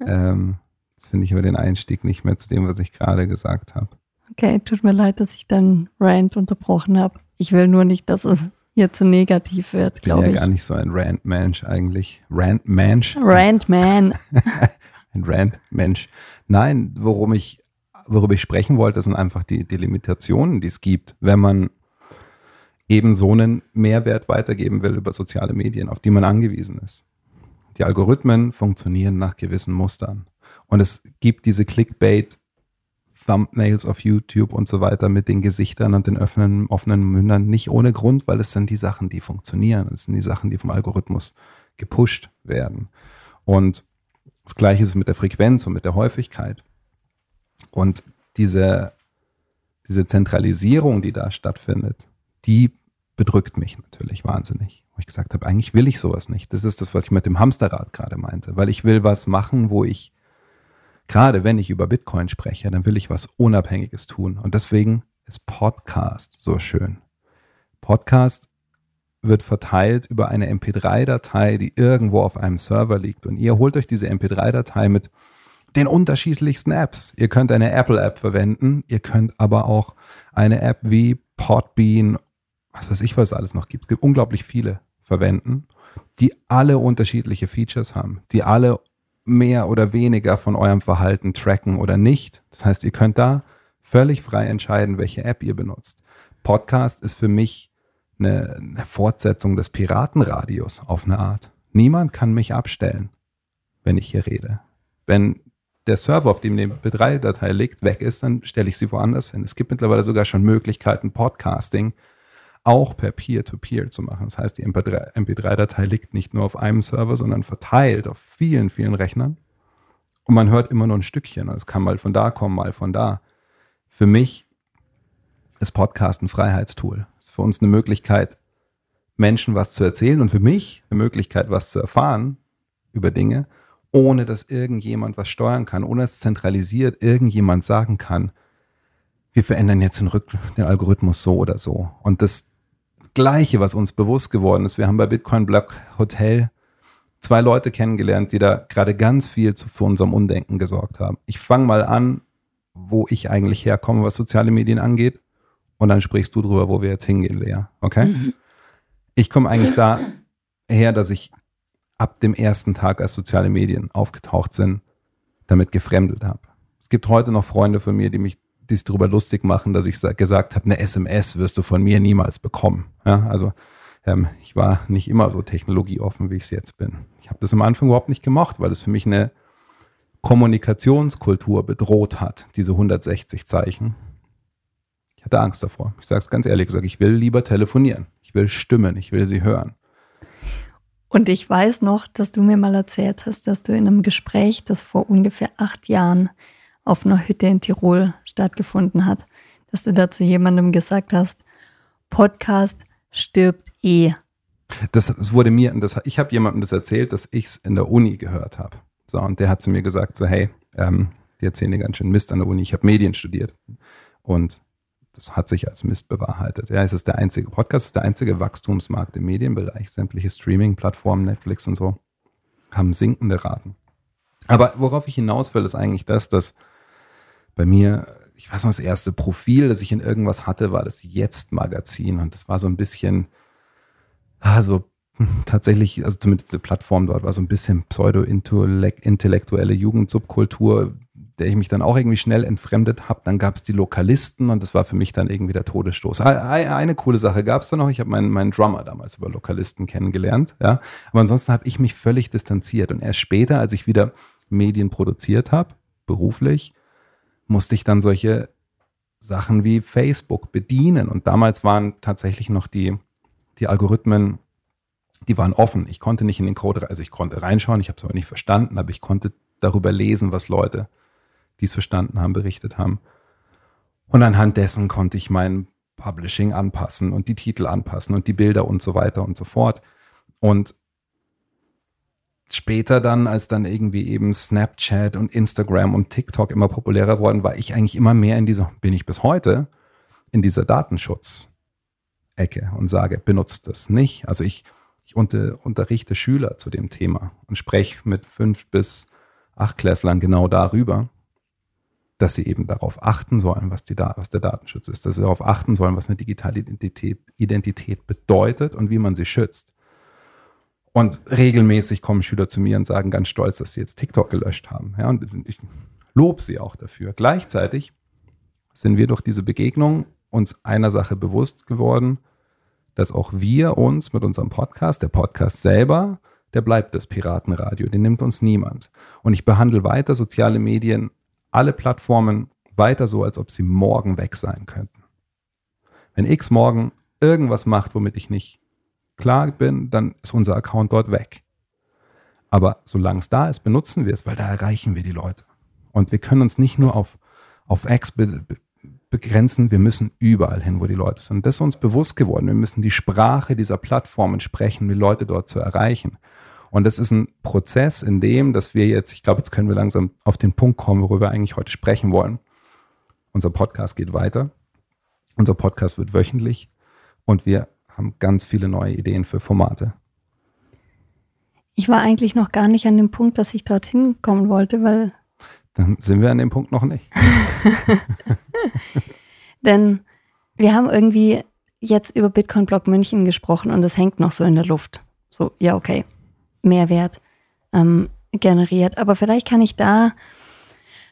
Ähm, jetzt finde ich aber den Einstieg nicht mehr zu dem, was ich gerade gesagt habe. Okay, tut mir leid, dass ich dann Rant unterbrochen habe. Ich will nur nicht, dass es hier zu negativ wird, Ich bin glaube ja ich. gar nicht so ein Rant-Mensch eigentlich. Rant-Mensch? Rant Man. Ein Rant-Mensch. Nein, worum ich, worüber ich sprechen wollte, sind einfach die, die Limitationen, die es gibt, wenn man eben so einen Mehrwert weitergeben will über soziale Medien, auf die man angewiesen ist. Die Algorithmen funktionieren nach gewissen Mustern. Und es gibt diese Clickbait, Thumbnails auf YouTube und so weiter mit den Gesichtern und den offenen, offenen Mündern nicht ohne Grund, weil es sind die Sachen, die funktionieren. Es sind die Sachen, die vom Algorithmus gepusht werden. Und das Gleiche ist mit der Frequenz und mit der Häufigkeit. Und diese, diese Zentralisierung, die da stattfindet, die bedrückt mich natürlich wahnsinnig. Wo ich gesagt habe, eigentlich will ich sowas nicht. Das ist das, was ich mit dem Hamsterrad gerade meinte. Weil ich will was machen, wo ich, gerade wenn ich über Bitcoin spreche, dann will ich was Unabhängiges tun. Und deswegen ist Podcast so schön. Podcast wird verteilt über eine MP3-Datei, die irgendwo auf einem Server liegt. Und ihr holt euch diese MP3-Datei mit den unterschiedlichsten Apps. Ihr könnt eine Apple-App verwenden, ihr könnt aber auch eine App wie Podbean, was weiß ich, was es alles noch gibt. Es gibt unglaublich viele verwenden, die alle unterschiedliche Features haben, die alle mehr oder weniger von eurem Verhalten tracken oder nicht. Das heißt, ihr könnt da völlig frei entscheiden, welche App ihr benutzt. Podcast ist für mich eine, eine Fortsetzung des Piratenradios auf eine Art. Niemand kann mich abstellen, wenn ich hier rede. Wenn der Server, auf dem die MP3-Datei liegt, weg ist, dann stelle ich sie woanders hin. Es gibt mittlerweile sogar schon Möglichkeiten, Podcasting auch per Peer-to-Peer zu machen. Das heißt, die MP3-Datei liegt nicht nur auf einem Server, sondern verteilt auf vielen, vielen Rechnern. Und man hört immer nur ein Stückchen. Es kann mal von da kommen, mal von da. Für mich ist Podcast ein Freiheitstool. Es ist für uns eine Möglichkeit, Menschen was zu erzählen und für mich eine Möglichkeit, was zu erfahren über Dinge, ohne dass irgendjemand was steuern kann, ohne dass zentralisiert irgendjemand sagen kann, wir verändern jetzt den, den Algorithmus so oder so. Und das Gleiche, was uns bewusst geworden ist, wir haben bei Bitcoin Block Hotel zwei Leute kennengelernt, die da gerade ganz viel zu, für unserem Undenken gesorgt haben. Ich fange mal an, wo ich eigentlich herkomme, was soziale Medien angeht. Und dann sprichst du drüber, wo wir jetzt hingehen, Lea. Okay? Mhm. Ich komme eigentlich da her, dass ich ab dem ersten Tag, als soziale Medien aufgetaucht sind, damit gefremdelt habe. Es gibt heute noch Freunde von mir, die mich dies darüber lustig machen, dass ich gesagt habe, eine SMS wirst du von mir niemals bekommen. Ja, also ähm, ich war nicht immer so technologieoffen, wie ich es jetzt bin. Ich habe das am Anfang überhaupt nicht gemacht, weil es für mich eine Kommunikationskultur bedroht hat, diese 160 Zeichen. Ich hatte Angst davor. Ich sage es ganz ehrlich gesagt, ich will lieber telefonieren. Ich will stimmen, ich will sie hören. Und ich weiß noch, dass du mir mal erzählt hast, dass du in einem Gespräch, das vor ungefähr acht Jahren auf einer Hütte in Tirol stattgefunden hat, dass du da zu jemandem gesagt hast, Podcast stirbt eh. Das, das wurde mir, das, ich habe jemandem das erzählt, dass ich es in der Uni gehört habe. So, und der hat zu mir gesagt, so, hey, ähm, die erzählen dir ganz schön Mist an der Uni. Ich habe Medien studiert. Und das hat sich als Mist bewahrheitet. Ja, es ist der einzige Podcast, ist der einzige Wachstumsmarkt im Medienbereich. Sämtliche Streaming-Plattformen, Netflix und so, haben sinkende Raten. Aber worauf ich hinaus will, ist eigentlich das, dass bei mir, ich weiß noch, das erste Profil, das ich in irgendwas hatte, war das Jetzt-Magazin. Und das war so ein bisschen, also tatsächlich, also zumindest die Plattform dort war so ein bisschen pseudo-intellektuelle Jugendsubkultur, der ich mich dann auch irgendwie schnell entfremdet habe. Dann gab es die Lokalisten und das war für mich dann irgendwie der Todesstoß. Eine coole Sache gab es da noch. Ich habe meinen, meinen Drummer damals über Lokalisten kennengelernt. Ja. Aber ansonsten habe ich mich völlig distanziert. Und erst später, als ich wieder Medien produziert habe, beruflich, musste ich dann solche Sachen wie Facebook bedienen. Und damals waren tatsächlich noch die, die Algorithmen, die waren offen. Ich konnte nicht in den Code, also ich konnte reinschauen, ich habe es aber nicht verstanden, aber ich konnte darüber lesen, was Leute, die es verstanden haben, berichtet haben. Und anhand dessen konnte ich mein Publishing anpassen und die Titel anpassen und die Bilder und so weiter und so fort. Und später dann, als dann irgendwie eben Snapchat und Instagram und TikTok immer populärer wurden, war ich eigentlich immer mehr in dieser, bin ich bis heute, in dieser Datenschutz-Ecke und sage, benutzt das nicht. Also ich, ich unter, unterrichte Schüler zu dem Thema und spreche mit fünf bis acht Klässlern genau darüber, dass sie eben darauf achten sollen, was, die, was der Datenschutz ist, dass sie darauf achten sollen, was eine digitale Identität, Identität bedeutet und wie man sie schützt. Und regelmäßig kommen Schüler zu mir und sagen ganz stolz, dass sie jetzt TikTok gelöscht haben. Ja, und ich lobe sie auch dafür. Gleichzeitig sind wir durch diese Begegnung uns einer Sache bewusst geworden, dass auch wir uns mit unserem Podcast, der Podcast selber, der bleibt das Piratenradio, den nimmt uns niemand. Und ich behandle weiter soziale Medien, alle Plattformen weiter so, als ob sie morgen weg sein könnten. Wenn X morgen irgendwas macht, womit ich nicht klar bin, dann ist unser Account dort weg. Aber solange es da ist, benutzen wir es, weil da erreichen wir die Leute. Und wir können uns nicht nur auf, auf X be begrenzen, wir müssen überall hin, wo die Leute sind. Das ist uns bewusst geworden. Wir müssen die Sprache dieser Plattformen sprechen, die Leute dort zu erreichen. Und das ist ein Prozess, in dem, dass wir jetzt, ich glaube, jetzt können wir langsam auf den Punkt kommen, worüber wir eigentlich heute sprechen wollen. Unser Podcast geht weiter. Unser Podcast wird wöchentlich und wir haben ganz viele neue Ideen für Formate. Ich war eigentlich noch gar nicht an dem Punkt, dass ich dorthin kommen wollte, weil. Dann sind wir an dem Punkt noch nicht. Denn wir haben irgendwie jetzt über Bitcoin Block München gesprochen und es hängt noch so in der Luft. So, ja, okay. Mehrwert ähm, generiert. Aber vielleicht kann ich da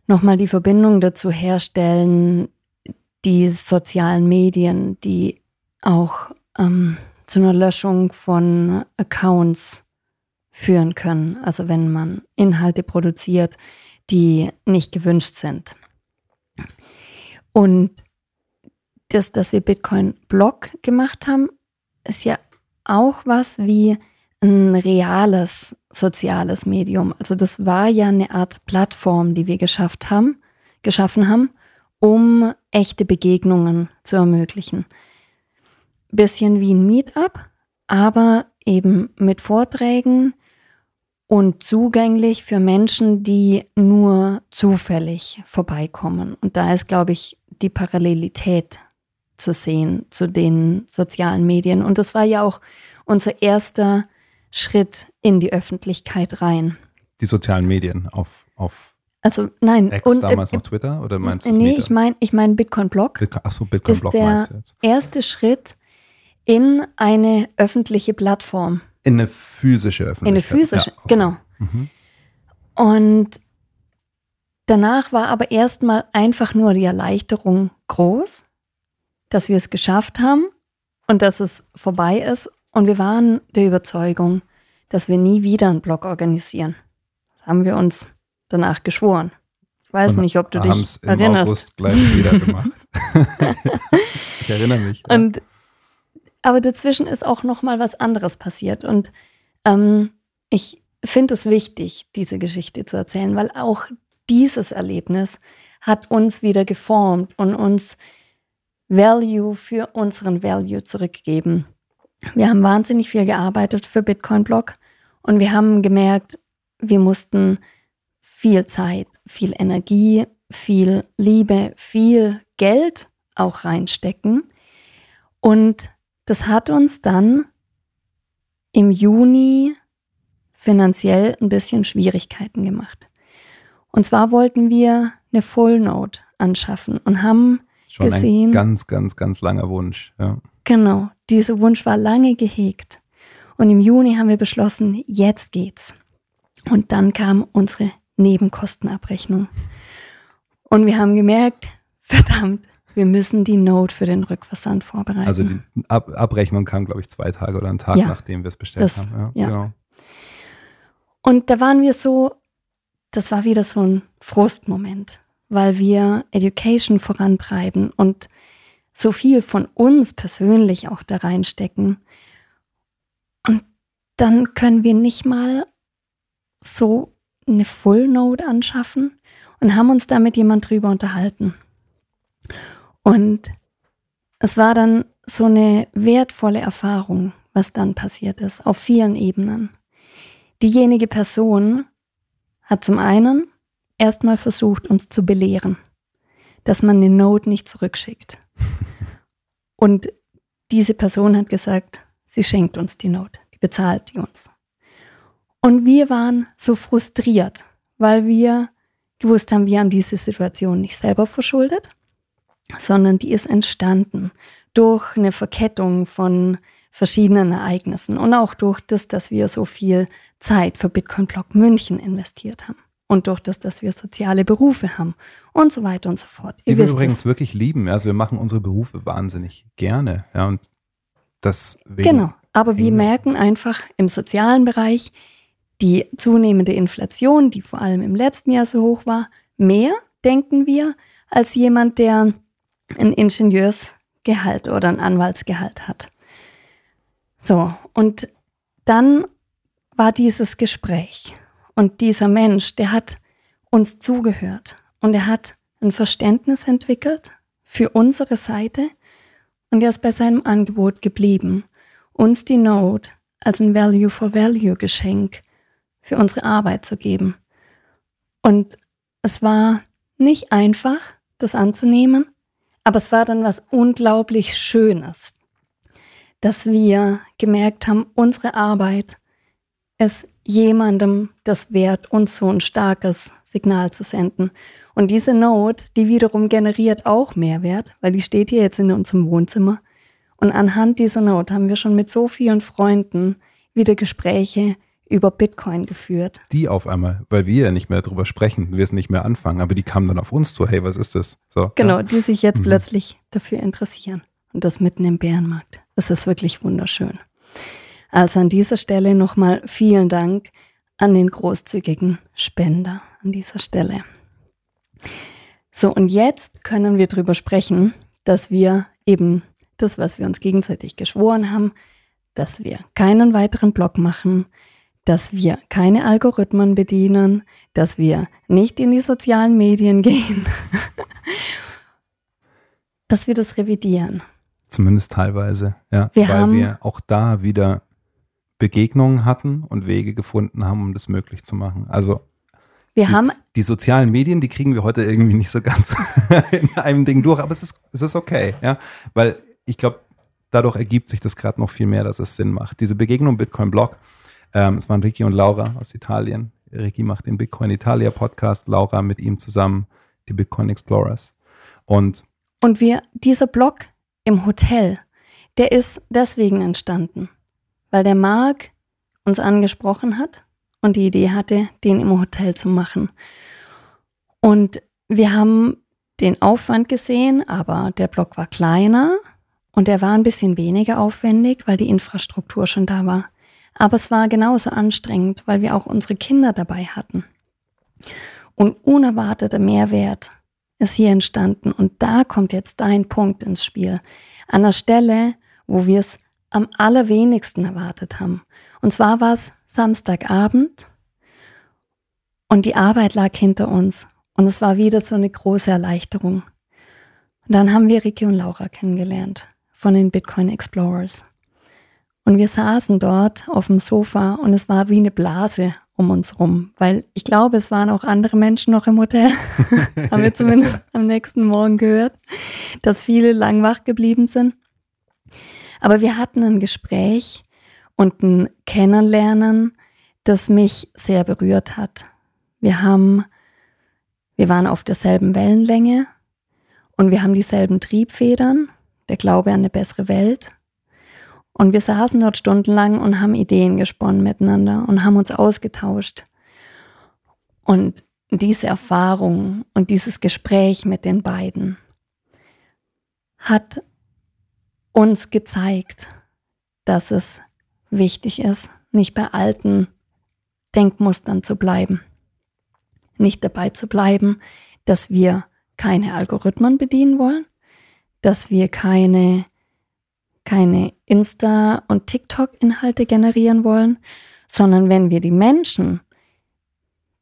nochmal die Verbindung dazu herstellen, die sozialen Medien, die auch ähm, zu einer Löschung von Accounts führen können. Also wenn man Inhalte produziert, die nicht gewünscht sind. Und das, dass wir Bitcoin Block gemacht haben, ist ja auch was wie ein reales soziales Medium. Also das war ja eine Art Plattform, die wir geschafft haben, geschaffen haben, um echte Begegnungen zu ermöglichen. Bisschen wie ein Meetup, aber eben mit Vorträgen und zugänglich für Menschen, die nur zufällig vorbeikommen. Und da ist, glaube ich, die Parallelität zu sehen zu den sozialen Medien. Und das war ja auch unser erster Schritt in die Öffentlichkeit rein. Die sozialen Medien auf, auf Also nein, X und, damals äh, noch Twitter oder meinst du nee, Meetup? ich meine ich mein Bitcoin Blog Bitcoin, achso, Bitcoin Block meinst du jetzt? erste Schritt in eine öffentliche Plattform. In eine physische In eine Öffentlichkeit. physische, Ja, okay. genau. Mhm. Und danach war aber erstmal einfach nur die Erleichterung groß, dass wir es geschafft haben und dass es vorbei ist. Und wir waren der Überzeugung, dass wir nie wieder einen Blog organisieren. Das haben wir uns danach geschworen. Ich weiß Und nicht, ob du dich im erinnerst. August gleich wieder gemacht. ich erinnere mich. Ja. Aber dazwischen ist auch noch mal was anderes passiert und ähm, ich finde es wichtig, diese Geschichte zu erzählen, weil auch dieses Erlebnis hat uns wieder geformt und uns Value für unseren Value zurückgegeben. Wir haben wahnsinnig viel gearbeitet für Bitcoin Block und wir haben gemerkt, wir mussten viel Zeit, viel Energie, viel Liebe, viel Geld auch reinstecken. Und das hat uns dann im Juni finanziell ein bisschen Schwierigkeiten gemacht. Und zwar wollten wir eine Full Note anschaffen und haben Schon gesehen. ein ganz, ganz, ganz langer Wunsch. Ja. Genau, dieser Wunsch war lange gehegt. Und im Juni haben wir beschlossen, jetzt geht's. Und dann kam unsere Nebenkostenabrechnung. Und wir haben gemerkt, verdammt, wir müssen die Note für den Rückversand vorbereiten. Also die Ab Abrechnung kam, glaube ich, zwei Tage oder einen Tag, Ja. nachdem wir es bestellt Das- haben. ja. Genau. Und da waren wir so, das war wieder so ein Frustmoment, weil wir Education vorantreiben und so viel von uns persönlich auch da reinstecken. Und dann können wir nicht mal so eine Full Note anschaffen und haben uns da mit jemand drüber unterhalten. Und es war dann so eine wertvolle Erfahrung, was dann passiert ist, auf vielen Ebenen. Diejenige Person hat zum einen erstmal versucht, uns zu belehren, dass man eine Note nicht zurückschickt. Und diese Person hat gesagt, sie schenkt uns die Note, die bezahlt die uns. Und wir waren so frustriert, weil wir gewusst haben, wir haben diese Situation nicht selber verschuldet, sondern die ist entstanden durch eine Verkettung von verschiedenen Ereignissen und auch durch das, dass wir so viel Zeit für Bitcoin Block München investiert haben und durch das, dass wir soziale Berufe haben und so weiter und so fort. Die Ihr wir wisst übrigens es. wirklich lieben. Also wir machen unsere Berufe wahnsinnig gerne. Ja, und deswegen. Genau. Aber wir merken einfach im sozialen Bereich die zunehmende Inflation, die vor allem im letzten Jahr so hoch war, mehr, denken wir, als jemand, der ein Ingenieursgehalt oder ein Anwaltsgehalt hat. So, und dann war dieses Gespräch. Und dieser Mensch, der hat uns zugehört. Und er hat ein Verständnis entwickelt für unsere Seite. Und er ist bei seinem Angebot geblieben, uns die Note als ein Value for Value Geschenk für unsere Arbeit zu geben. Und es war nicht einfach, das anzunehmen, aber es war dann was unglaublich Schönes, dass wir gemerkt haben, unsere Arbeit ist jemandem das wert, uns so ein starkes Signal zu senden. Und diese Note, die wiederum generiert auch Mehrwert, weil die steht hier jetzt in unserem Wohnzimmer. Und anhand dieser Note haben wir schon mit so vielen Freunden wieder Gespräche über Bitcoin geführt. Die auf einmal, weil wir ja nicht mehr drüber sprechen, wir es nicht mehr anfangen, aber die kamen dann auf uns zu, hey, was ist das? So, Genau, Ja. die sich jetzt Mhm. plötzlich dafür interessieren. Und das mitten im Bärenmarkt. Das ist wirklich wunderschön. Also an dieser Stelle nochmal vielen Dank an den großzügigen Spender an dieser Stelle. So, und jetzt können wir drüber sprechen, dass wir eben das, was wir uns gegenseitig geschworen haben, dass wir keinen weiteren Blog machen, dass wir keine Algorithmen bedienen, dass wir nicht in die sozialen Medien gehen, dass wir das revidieren. Zumindest teilweise, ja. Wir weil wir auch da wieder Begegnungen hatten und Wege gefunden haben, um das möglich zu machen. Also Wir haben, die sozialen Medien, die kriegen wir heute irgendwie nicht so ganz in einem Ding durch, aber es ist, es ist okay, ja. Weil ich glaube, dadurch ergibt sich das gerade noch viel mehr, dass es Sinn macht. Diese Begegnung Bitcoin-Blog, ähm, es waren Ricky und Laura aus Italien. Ricky macht den Bitcoin Italia Podcast, Laura mit ihm zusammen die Bitcoin Explorers. Und und wir, dieser Blog im Hotel, der ist deswegen entstanden, weil der Marc uns angesprochen hat und die Idee hatte, den im Hotel zu machen. Und wir haben den Aufwand gesehen, aber der Blog war kleiner und er war ein bisschen weniger aufwendig, weil die Infrastruktur schon da war. Aber es war genauso anstrengend, weil wir auch unsere Kinder dabei hatten. Und unerwarteter Mehrwert ist hier entstanden. Und da kommt jetzt dein Punkt ins Spiel. An der Stelle, wo wir es am allerwenigsten erwartet haben. Und zwar war es Samstagabend und die Arbeit lag hinter uns. Und es war wieder so eine große Erleichterung. Und dann haben wir Ricky und Laura kennengelernt von den Bitcoin Explorers. Und wir saßen dort auf dem Sofa und es war wie eine Blase um uns rum, weil ich glaube, es waren auch andere Menschen noch im Hotel. Haben wir zumindest am nächsten Morgen gehört, dass viele lang wach geblieben sind. Aber wir hatten ein Gespräch und ein Kennenlernen, das mich sehr berührt hat. Wir haben, wir waren auf derselben Wellenlänge und wir haben dieselben Triebfedern, der Glaube an eine bessere Welt. Und wir saßen dort stundenlang und haben Ideen gesponnen miteinander und haben uns ausgetauscht. Und diese Erfahrung und dieses Gespräch mit den beiden hat uns gezeigt, dass es wichtig ist, nicht bei alten Denkmustern zu bleiben. Nicht dabei zu bleiben, dass wir keine Algorithmen bedienen wollen, dass wir keine, keine Insta- und TikTok-Inhalte generieren wollen, sondern wenn wir die Menschen,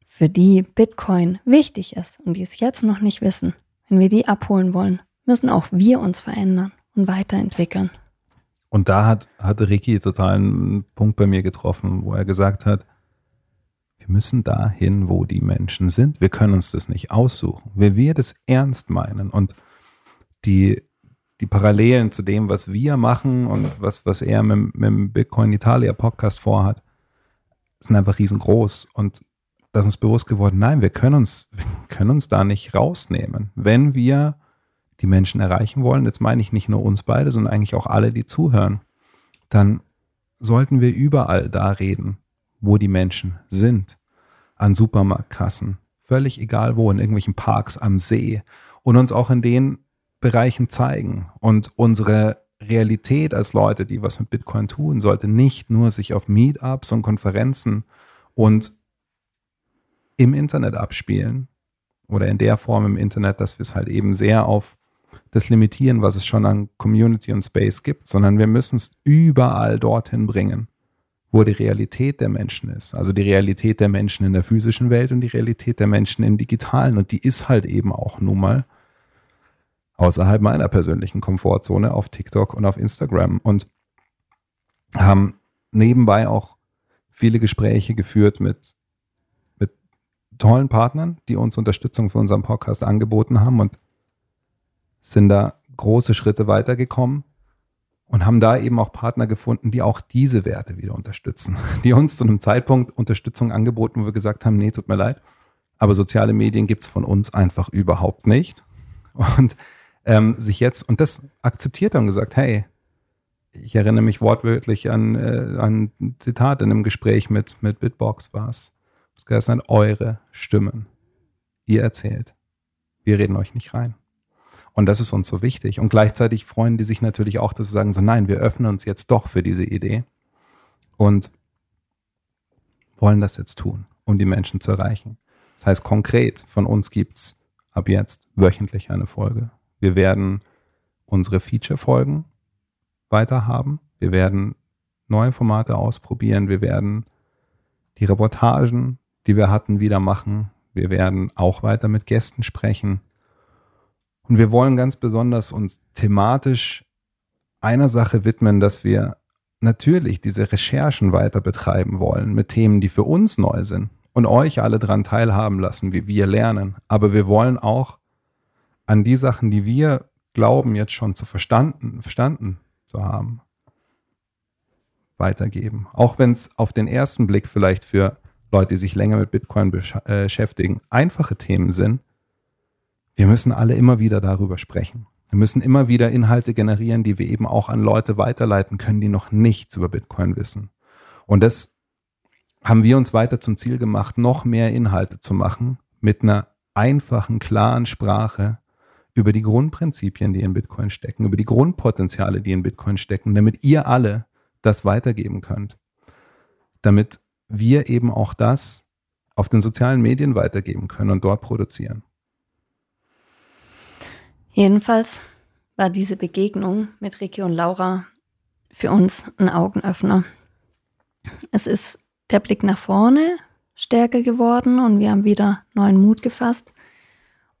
für die Bitcoin wichtig ist und die es jetzt noch nicht wissen, wenn wir die abholen wollen, müssen auch wir uns verändern und weiterentwickeln. Und da hat, hatte Ricky total einen Punkt bei mir getroffen, wo er gesagt hat, wir müssen dahin, wo die Menschen sind. Wir können uns das nicht aussuchen. Wenn wir das ernst meinen und die, die Parallelen zu dem, was wir machen und was, was er mit, mit dem Bitcoin Italia Podcast vorhat, sind einfach riesengroß. Und da ist uns bewusst geworden, nein, wir können uns, wir können uns da nicht rausnehmen. Wenn wir die Menschen erreichen wollen, jetzt meine ich nicht nur uns beide, sondern eigentlich auch alle, die zuhören, dann sollten wir überall da reden, wo die Menschen sind. An Supermarktkassen, völlig egal wo, in irgendwelchen Parks, am See und uns auch in den Bereichen zeigen. Und unsere Realität als Leute, die was mit Bitcoin tun, sollte nicht nur sich auf Meetups und Konferenzen und im Internet abspielen oder in der Form im Internet, dass wir es halt eben sehr auf das limitieren, was es schon an Community und Space gibt, sondern wir müssen es überall dorthin bringen, wo die Realität der Menschen ist. Also die Realität der Menschen in der physischen Welt und die Realität der Menschen im digitalen. Und die ist halt eben auch nun mal außerhalb meiner persönlichen Komfortzone auf TikTok und auf Instagram und haben nebenbei auch viele Gespräche geführt mit, mit tollen Partnern, die uns Unterstützung für unseren Podcast angeboten haben und sind da große Schritte weitergekommen und haben da eben auch Partner gefunden, die auch diese Werte wieder unterstützen, die uns zu einem Zeitpunkt Unterstützung angeboten, wo wir gesagt haben, nee, tut mir leid, aber soziale Medien gibt es von uns einfach überhaupt nicht. Und ähm, sich jetzt, und das akzeptiert haben gesagt, hey, ich erinnere mich wortwörtlich an, äh, an ein Zitat in einem Gespräch mit, mit Bitbox war es. Das heißt dann eure Stimmen. Ihr erzählt. Wir reden euch nicht rein. Und das ist uns so wichtig. Und gleichzeitig freuen die sich natürlich auch, dass sie sagen, so nein, wir öffnen uns jetzt doch für diese Idee und wollen das jetzt tun, um die Menschen zu erreichen. Das heißt, konkret von uns gibt es ab jetzt wöchentlich eine Folge. Wir werden unsere Feature-Folgen weiter haben. Wir werden neue Formate ausprobieren. Wir werden die Reportagen, die wir hatten, wieder machen. Wir werden auch weiter mit Gästen sprechen. Und wir wollen ganz besonders uns thematisch einer Sache widmen, dass wir natürlich diese Recherchen weiter betreiben wollen mit Themen, die für uns neu sind und euch alle daran teilhaben lassen, wie wir lernen. Aber wir wollen auch an die Sachen, die wir glauben, jetzt schon zu verstanden, verstanden zu haben, weitergeben. Auch wenn es auf den ersten Blick vielleicht für Leute, die sich länger mit Bitcoin äh, beschäftigen, einfache Themen sind, wir müssen alle immer wieder darüber sprechen. Wir müssen immer wieder Inhalte generieren, die wir eben auch an Leute weiterleiten können, die noch nichts über Bitcoin wissen. Und das haben wir uns weiter zum Ziel gemacht, noch mehr Inhalte zu machen mit einer einfachen, klaren Sprache über die Grundprinzipien, die in Bitcoin stecken, über die Grundpotenziale, die in Bitcoin stecken, damit ihr alle das weitergeben könnt. Damit wir eben auch das auf den sozialen Medien weitergeben können und dort produzieren. Jedenfalls war diese Begegnung mit Ricky und Laura für uns ein Augenöffner. Es ist der Blick nach vorne stärker geworden und wir haben wieder neuen Mut gefasst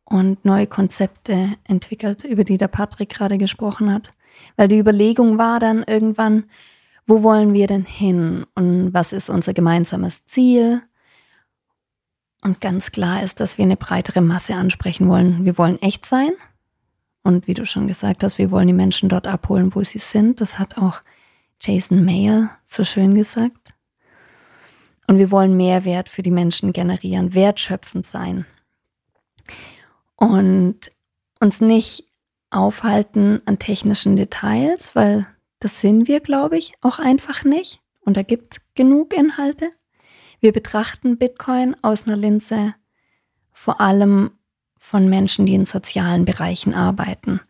und neue Konzepte entwickelt, über die der Patrick gerade gesprochen hat. Weil die Überlegung war dann irgendwann, wo wollen wir denn hin und was ist unser gemeinsames Ziel? Und ganz klar ist, dass wir eine breitere Masse ansprechen wollen. Wir wollen echt sein, und wie du schon gesagt hast, wir wollen die Menschen dort abholen, wo sie sind. Das hat auch Jason Mayer so schön gesagt. Und wir wollen Mehrwert für die Menschen generieren, wertschöpfend sein. Und uns nicht aufhalten an technischen Details, weil das sind wir, glaube ich, auch einfach nicht. Und da gibt genug Inhalte. Wir betrachten Bitcoin aus einer Linse vor allem von Menschen, die in sozialen Bereichen arbeiten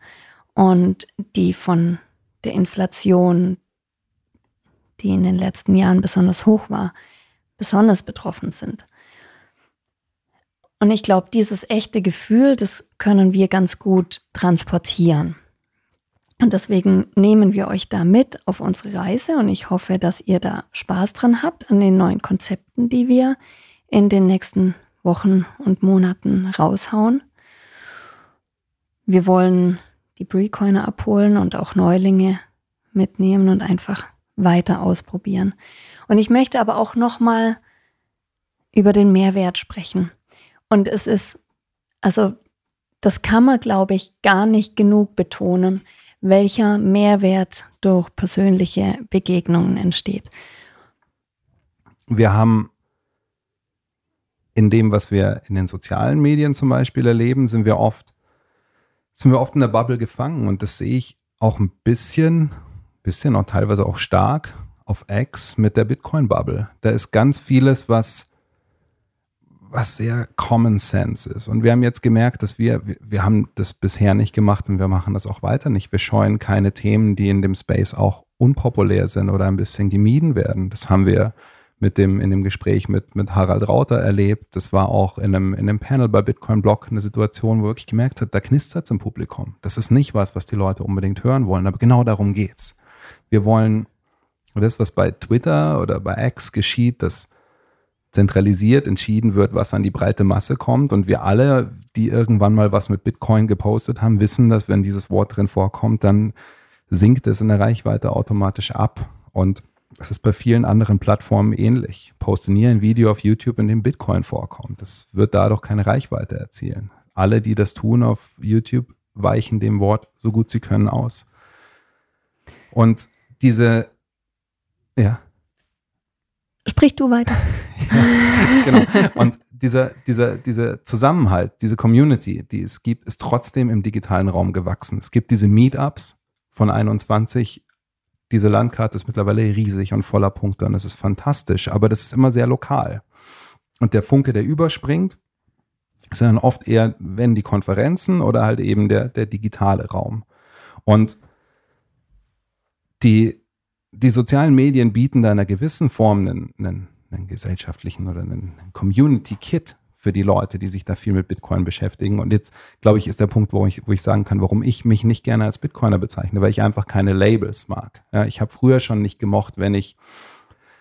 und die von der Inflation, die in den letzten Jahren besonders hoch war, besonders betroffen sind. Und ich glaube, dieses echte Gefühl, das können wir ganz gut transportieren. Und deswegen nehmen wir euch da mit auf unsere Reise und ich hoffe, dass ihr da Spaß dran habt an den neuen Konzepten, die wir in den nächsten Wochen und Monaten raushauen. Wir wollen die Brecoiner abholen und auch Neulinge mitnehmen und einfach weiter ausprobieren. Und ich möchte aber auch nochmal über den Mehrwert sprechen. Und es ist, also das kann man, glaube ich, gar nicht genug betonen, welcher Mehrwert durch persönliche Begegnungen entsteht. Wir haben in dem, was wir in den sozialen Medien zum Beispiel erleben, sind wir oft sind wir oft in der Bubble gefangen und das sehe ich auch ein bisschen, bisschen auch teilweise auch stark auf X mit der Bitcoin-Bubble. Da ist ganz vieles, was, was sehr Common Sense ist. Und wir haben jetzt gemerkt, dass wir, wir, haben das bisher nicht gemacht und wir machen das auch weiter nicht. Wir scheuen keine Themen, die in dem Space auch unpopulär sind oder ein bisschen gemieden werden. Das haben wir mit dem, in dem Gespräch mit, mit Harald Rauter erlebt. Das war auch in einem, in einem Panel bei Bitcoin Blog eine Situation, wo wirklich gemerkt hat, da knistert es im Publikum. Das ist nicht was, was die Leute unbedingt hören wollen, aber genau darum geht's. Wir wollen das, was bei Twitter oder bei X geschieht, dass zentralisiert entschieden wird, was an die breite Masse kommt. Und wir alle, die irgendwann mal was mit Bitcoin gepostet haben, wissen, dass wenn dieses Wort drin vorkommt, dann sinkt es in der Reichweite automatisch ab. Und das ist bei vielen anderen Plattformen ähnlich. Poste nie ein Video auf YouTube, in dem Bitcoin vorkommt. Das wird dadurch keine Reichweite erzielen. Alle, die das tun auf YouTube, weichen dem Wort so gut sie können aus. Und diese, ja. Sprich du weiter. ja, genau. Und dieser, dieser, dieser Zusammenhalt, diese Community, die es gibt, ist trotzdem im digitalen Raum gewachsen. Es gibt diese Meetups von 21 diese Landkarte ist mittlerweile riesig und voller Punkte und das ist fantastisch, aber das ist immer sehr lokal. Und der Funke, der überspringt, ist dann oft eher, wenn die Konferenzen oder halt eben der, der digitale Raum. Und die, die sozialen Medien bieten da in einer gewissen Form einen, einen, einen gesellschaftlichen oder einen Community-Kit für die Leute, die sich da viel mit Bitcoin beschäftigen. Und jetzt, glaube ich, ist der Punkt, wo ich, wo ich sagen kann, warum ich mich nicht gerne als Bitcoiner bezeichne, weil ich einfach keine Labels mag. Ja, ich habe früher schon nicht gemocht, wenn ich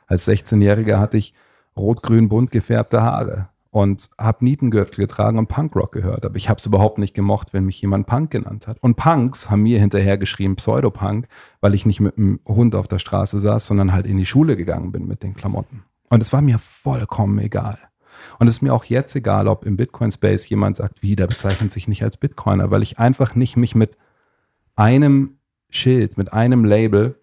als 16-Jähriger hatte ich rot-grün bunt gefärbte Haare und habe Nietengürtel getragen und Punkrock gehört. Aber ich habe es überhaupt nicht gemocht, wenn mich jemand Punk genannt hat. Und Punks haben mir hinterher geschrieben Pseudopunk, weil ich nicht mit einem Hund auf der Straße saß, sondern halt in die Schule gegangen bin mit den Klamotten. Und es war mir vollkommen egal. Und es ist mir auch jetzt egal, ob im Bitcoin-Space jemand sagt, wie, der bezeichnet sich nicht als Bitcoiner, weil ich einfach nicht mich mit einem Schild, mit einem Label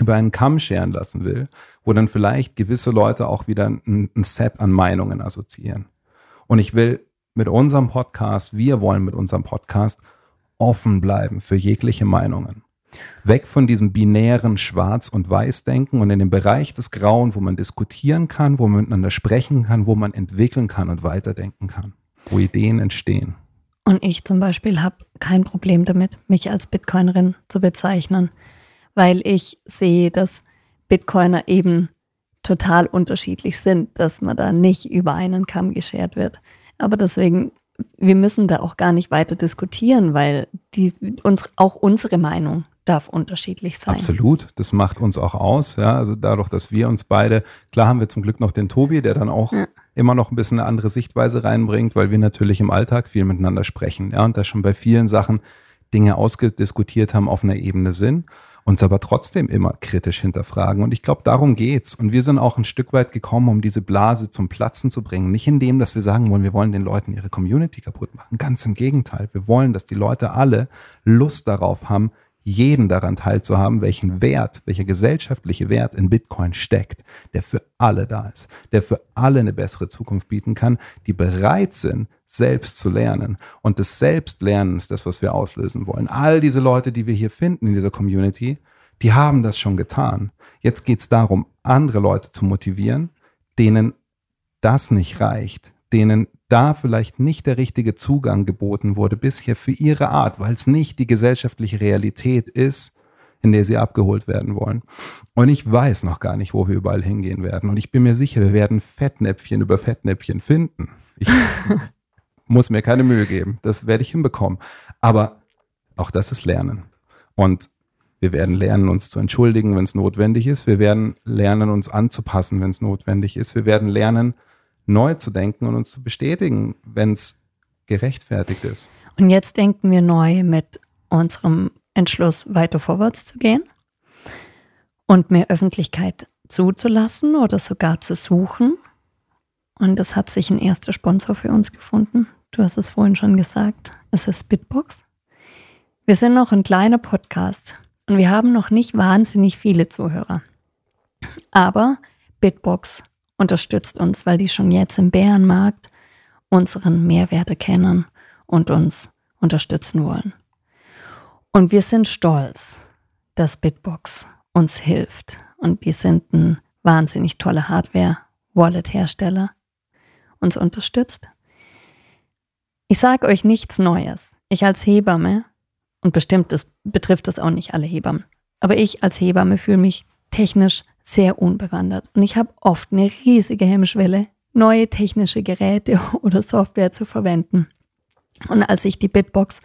über einen Kamm scheren lassen will, wo dann vielleicht gewisse Leute auch wieder ein, ein Set an Meinungen assoziieren. Und ich will mit unserem Podcast, wir wollen mit unserem Podcast offen bleiben für jegliche Meinungen. Weg von diesem binären Schwarz- und Weiß-Denken und in den Bereich des Grauen, wo man diskutieren kann, wo man miteinander sprechen kann, wo man entwickeln kann und weiterdenken kann, wo Ideen entstehen. Und ich zum Beispiel habe kein Problem damit, mich als Bitcoinerin zu bezeichnen, weil ich sehe, dass Bitcoiner eben total unterschiedlich sind, dass man da nicht über einen Kamm geschert wird. Aber deswegen, wir müssen da auch gar nicht weiter diskutieren, weil die, uns, auch unsere Meinung darf unterschiedlich sein. Absolut, das macht uns auch aus. Ja, also dadurch, dass wir uns beide, klar haben wir zum Glück noch den Tobi, der dann auch ja. immer noch ein bisschen eine andere Sichtweise reinbringt, weil wir natürlich im Alltag viel miteinander sprechen. Ja, und da schon bei vielen Sachen Dinge ausgediskutiert haben auf einer Ebene sind uns aber trotzdem immer kritisch hinterfragen. Und ich glaube, darum geht's. Und wir sind auch ein Stück weit gekommen, um diese Blase zum Platzen zu bringen. Nicht indem, dass wir sagen wollen, wir wollen den Leuten ihre Community kaputt machen. Ganz im Gegenteil. Wir wollen, dass die Leute alle Lust darauf haben, jeden daran teilzuhaben, welchen Wert, welcher gesellschaftliche Wert in Bitcoin steckt, der für alle da ist, der für alle eine bessere Zukunft bieten kann, die bereit sind, selbst zu lernen. Und das Selbstlernen ist das, was wir auslösen wollen. All diese Leute, die wir hier finden in dieser Community, die haben das schon getan. Jetzt geht es darum, andere Leute zu motivieren, denen das nicht reicht, denen da vielleicht nicht der richtige Zugang geboten wurde bisher für ihre Art, weil es nicht die gesellschaftliche Realität ist, in der sie abgeholt werden wollen. Und ich weiß noch gar nicht, wo wir überall hingehen werden. Und ich bin mir sicher, wir werden Fettnäpfchen über Fettnäpfchen finden. Ich muss mir keine Mühe geben. Das werde ich hinbekommen. Aber auch das ist Lernen. Und wir werden lernen, uns zu entschuldigen, wenn es notwendig ist. Wir werden lernen, uns anzupassen, wenn es notwendig ist. Wir werden lernen, neu zu denken und uns zu bestätigen, wenn es gerechtfertigt ist. Und jetzt denken wir neu mit unserem Entschluss, weiter vorwärts zu gehen und mehr Öffentlichkeit zuzulassen oder sogar zu suchen. Und es hat sich ein erster Sponsor für uns gefunden. Du hast es vorhin schon gesagt. Es ist Bitbox. Wir sind noch ein kleiner Podcast und wir haben noch nicht wahnsinnig viele Zuhörer. Aber Bitbox unterstützt uns, weil die schon jetzt im Bärenmarkt unseren Mehrwert erkennen und uns unterstützen wollen. Und wir sind stolz, dass Bitbox uns hilft. Und die sind ein wahnsinnig toller Hardware-Wallet-Hersteller, uns unterstützt. Ich sage euch nichts Neues. Ich als Hebamme, und bestimmt das betrifft das auch nicht alle Hebammen, aber ich als Hebamme fühle mich technisch sehr unbewandert und ich habe oft eine riesige Hemmschwelle, neue technische Geräte oder Software zu verwenden. Und als ich die Bitbox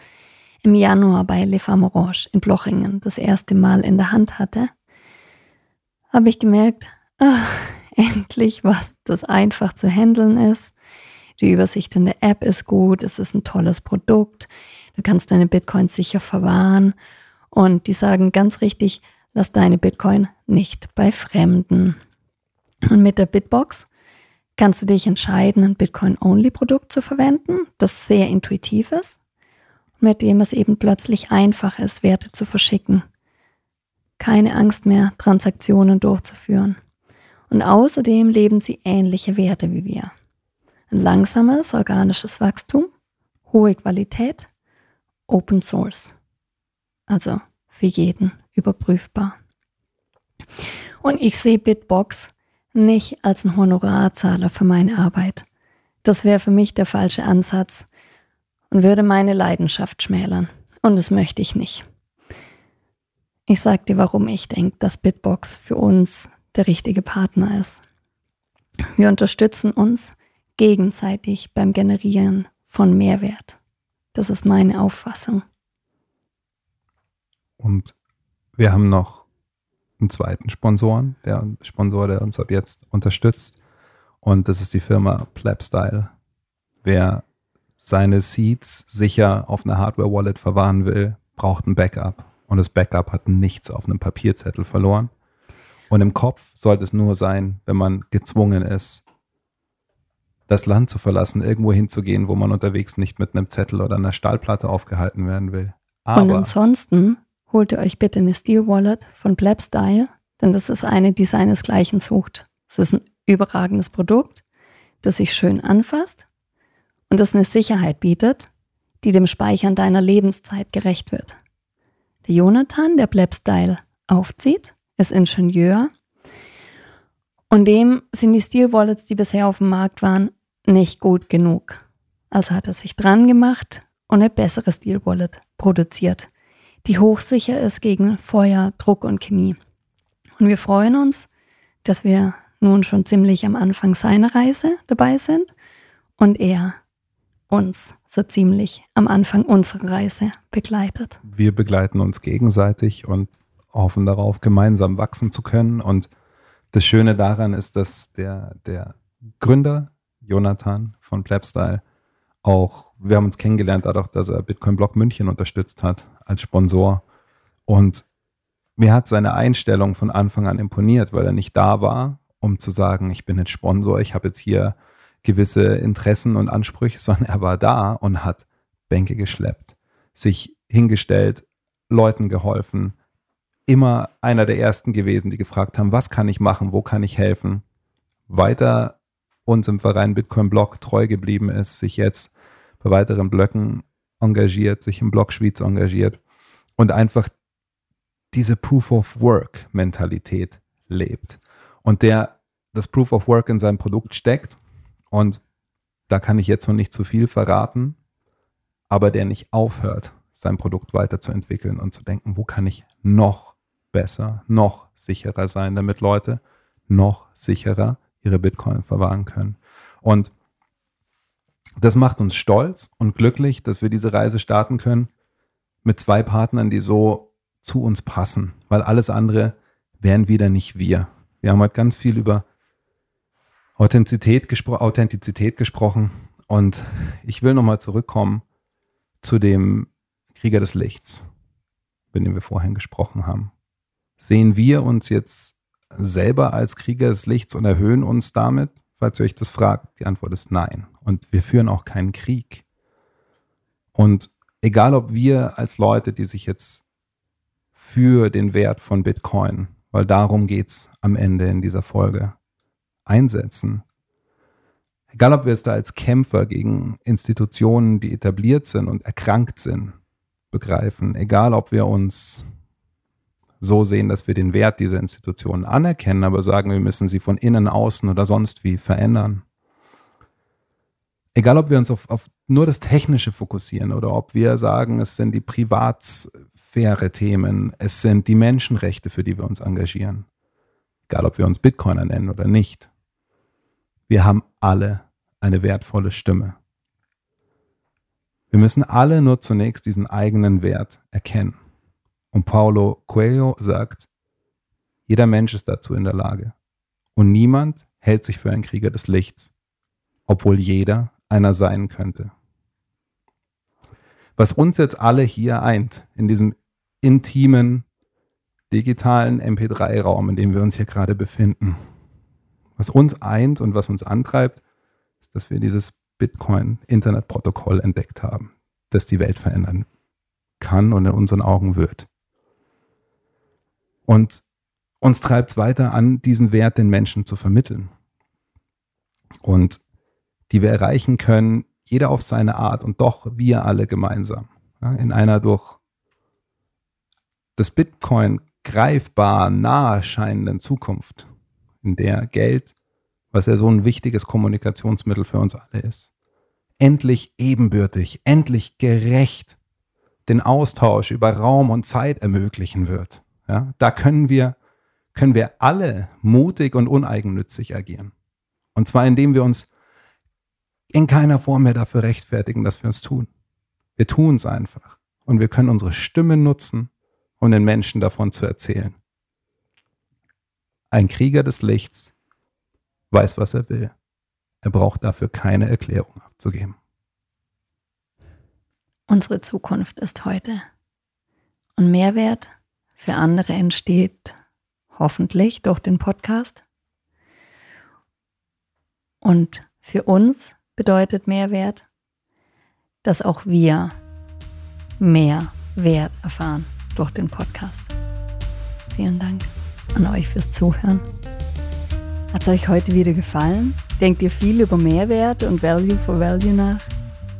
im Januar bei Le Femme Orange in Blochingen das erste Mal in der Hand hatte, habe ich gemerkt, ach, endlich was das einfach zu handeln ist. Die Übersicht in der App ist gut, es ist ein tolles Produkt, du kannst deine Bitcoins sicher verwahren und die sagen ganz richtig, lass deine Bitcoin nicht bei Fremden. Und mit der Bitbox kannst du dich entscheiden, ein Bitcoin-Only-Produkt zu verwenden, das sehr intuitiv ist, mit dem es eben plötzlich einfach ist, Werte zu verschicken. Keine Angst mehr, Transaktionen durchzuführen. Und außerdem leben sie ähnliche Werte wie wir. Ein langsames organisches Wachstum, hohe Qualität, Open Source. Also für jeden überprüfbar. Und ich sehe Bitbox nicht als ein Honorarzahler für meine Arbeit. Das wäre für mich der falsche Ansatz und würde meine Leidenschaft schmälern. Und das möchte ich nicht. Ich sag dir, warum ich denke, dass Bitbox für uns der richtige Partner ist. Wir unterstützen uns gegenseitig beim Generieren von Mehrwert. Das ist meine Auffassung. Und wir haben noch einen zweiten Sponsoren, der Sponsor, der uns ab jetzt unterstützt. Und das ist die Firma Plebstyle. Wer seine Seeds sicher auf einer Hardware-Wallet verwahren will, braucht ein Backup. Und das Backup hat nichts auf einem Papierzettel verloren. Und im Kopf sollte es nur sein, wenn man gezwungen ist, das Land zu verlassen, irgendwo hinzugehen, wo man unterwegs nicht mit einem Zettel oder einer Stahlplatte aufgehalten werden will. Aber Und ansonsten holt ihr euch bitte eine Steel Wallet von Plebstyle, denn das ist eine, die seinesgleichen sucht. Es ist ein überragendes Produkt, das sich schön anfasst und das eine Sicherheit bietet, die dem Speichern deiner Lebenszeit gerecht wird. Der Jonathan, der Plebstyle aufzieht, ist Ingenieur und dem sind die Steel Wallets, die bisher auf dem Markt waren, nicht gut genug. Also hat er sich dran gemacht und eine bessere Steel Wallet produziert die hochsicher ist gegen Feuer, Druck und Chemie. Und wir freuen uns, dass wir nun schon ziemlich am Anfang seiner Reise dabei sind und er uns so ziemlich am Anfang unserer Reise begleitet. Wir begleiten uns gegenseitig und hoffen darauf, gemeinsam wachsen zu können. Und das Schöne daran ist, dass der, der Gründer, Jonathan von Plebstyle, auch, wir haben uns kennengelernt dadurch, dass er Bitcoin Block München unterstützt hat als Sponsor. Und mir hat seine Einstellung von Anfang an imponiert, weil er nicht da war, um zu sagen, ich bin jetzt Sponsor, ich habe jetzt hier gewisse Interessen und Ansprüche, sondern er war da und hat Bänke geschleppt, sich hingestellt, Leuten geholfen, immer einer der ersten gewesen, die gefragt haben, was kann ich machen, wo kann ich helfen, weiter uns im Verein Bitcoin Block treu geblieben ist, sich jetzt bei weiteren Blöcken engagiert, sich im Block Schwyz engagiert und einfach diese Proof of Work Mentalität lebt und der das Proof of Work in seinem Produkt steckt und da kann ich jetzt noch nicht zu viel verraten, aber der nicht aufhört, sein Produkt weiterzuentwickeln und zu denken, wo kann ich noch besser, noch sicherer sein, damit Leute noch sicherer ihre Bitcoin verwahren können. Und das macht uns stolz und glücklich, dass wir diese Reise starten können mit zwei Partnern, die so zu uns passen, weil alles andere wären wieder nicht wir. Wir haben heute ganz viel über Authentizität, gespro Authentizität gesprochen und ich will nochmal zurückkommen zu dem Krieger des Lichts, mit dem wir vorhin gesprochen haben. Sehen wir uns jetzt selber als Krieger des Lichts und erhöhen uns damit? Falls ihr euch das fragt, die Antwort ist nein. Und wir führen auch keinen Krieg. Und egal ob wir als Leute, die sich jetzt für den Wert von Bitcoin, weil darum geht es am Ende in dieser Folge, einsetzen, egal ob wir es da als Kämpfer gegen Institutionen, die etabliert sind und erkrankt sind, begreifen, egal ob wir uns so sehen, dass wir den Wert dieser Institutionen anerkennen, aber sagen, wir müssen sie von innen, außen oder sonst wie verändern. Egal, ob wir uns auf, auf nur das Technische fokussieren oder ob wir sagen, es sind die Privatsphäre-Themen, es sind die Menschenrechte, für die wir uns engagieren. Egal, ob wir uns Bitcoiner nennen oder nicht. Wir haben alle eine wertvolle Stimme. Wir müssen alle nur zunächst diesen eigenen Wert erkennen. Und Paulo Coelho sagt, jeder Mensch ist dazu in der Lage. Und niemand hält sich für einen Krieger des Lichts, obwohl jeder einer sein könnte. Was uns jetzt alle hier eint, in diesem intimen, digitalen MP3-Raum, in dem wir uns hier gerade befinden, was uns eint und was uns antreibt, ist, dass wir dieses Bitcoin-Internetprotokoll entdeckt haben, das die Welt verändern kann und in unseren Augen wird. Und uns treibt es weiter an, diesen Wert den Menschen zu vermitteln. Und die wir erreichen können, jeder auf seine Art und doch wir alle gemeinsam. Ja, in einer durch das Bitcoin greifbar nahe scheinenden Zukunft, in der Geld, was ja so ein wichtiges Kommunikationsmittel für uns alle ist, endlich ebenbürtig, endlich gerecht den Austausch über Raum und Zeit ermöglichen wird. Ja, da können wir, können wir alle mutig und uneigennützig agieren. Und zwar indem wir uns in keiner Form mehr dafür rechtfertigen, dass wir es tun. Wir tun es einfach. Und wir können unsere Stimme nutzen, um den Menschen davon zu erzählen. Ein Krieger des Lichts weiß, was er will. Er braucht dafür keine Erklärung abzugeben. Unsere Zukunft ist heute. Und Mehrwert für andere entsteht hoffentlich durch den Podcast. Und für uns bedeutet Mehrwert, dass auch wir mehr Wert erfahren durch den Podcast. Vielen Dank an euch fürs Zuhören. Hat es euch heute wieder gefallen? Denkt ihr viel über Mehrwert und Value for Value nach?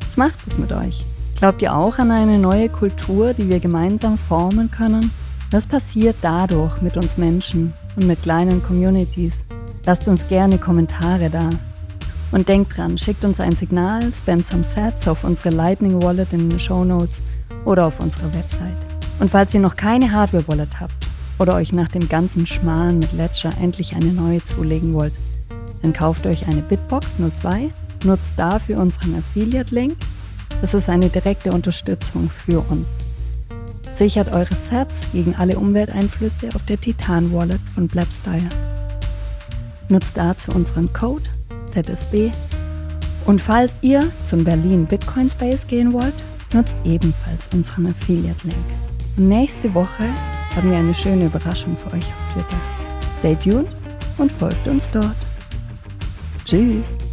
Was macht es mit euch? Glaubt ihr auch an eine neue Kultur, die wir gemeinsam formen können? Was passiert dadurch mit uns Menschen und mit kleinen Communities? Lasst uns gerne Kommentare da. Und denkt dran, schickt uns ein Signal, spend some sets auf unsere Lightning Wallet in den Show Notes oder auf unserer Website. Und falls ihr noch keine Hardware Wallet habt oder euch nach dem ganzen Schmalen mit Ledger endlich eine neue zulegen wollt, dann kauft euch eine Bitbox 02, nutzt dafür unseren Affiliate-Link. Das ist eine direkte Unterstützung für uns. Sichert eure Sets gegen alle Umwelteinflüsse auf der Titan Wallet von Blabstyle. Nutzt dazu unseren Code ZSB. Und falls ihr zum Berlin Bitcoin Space gehen wollt, nutzt ebenfalls unseren Affiliate-Link. Nächste Woche haben wir eine schöne Überraschung für euch auf Twitter. Stay tuned und folgt uns dort. Tschüss!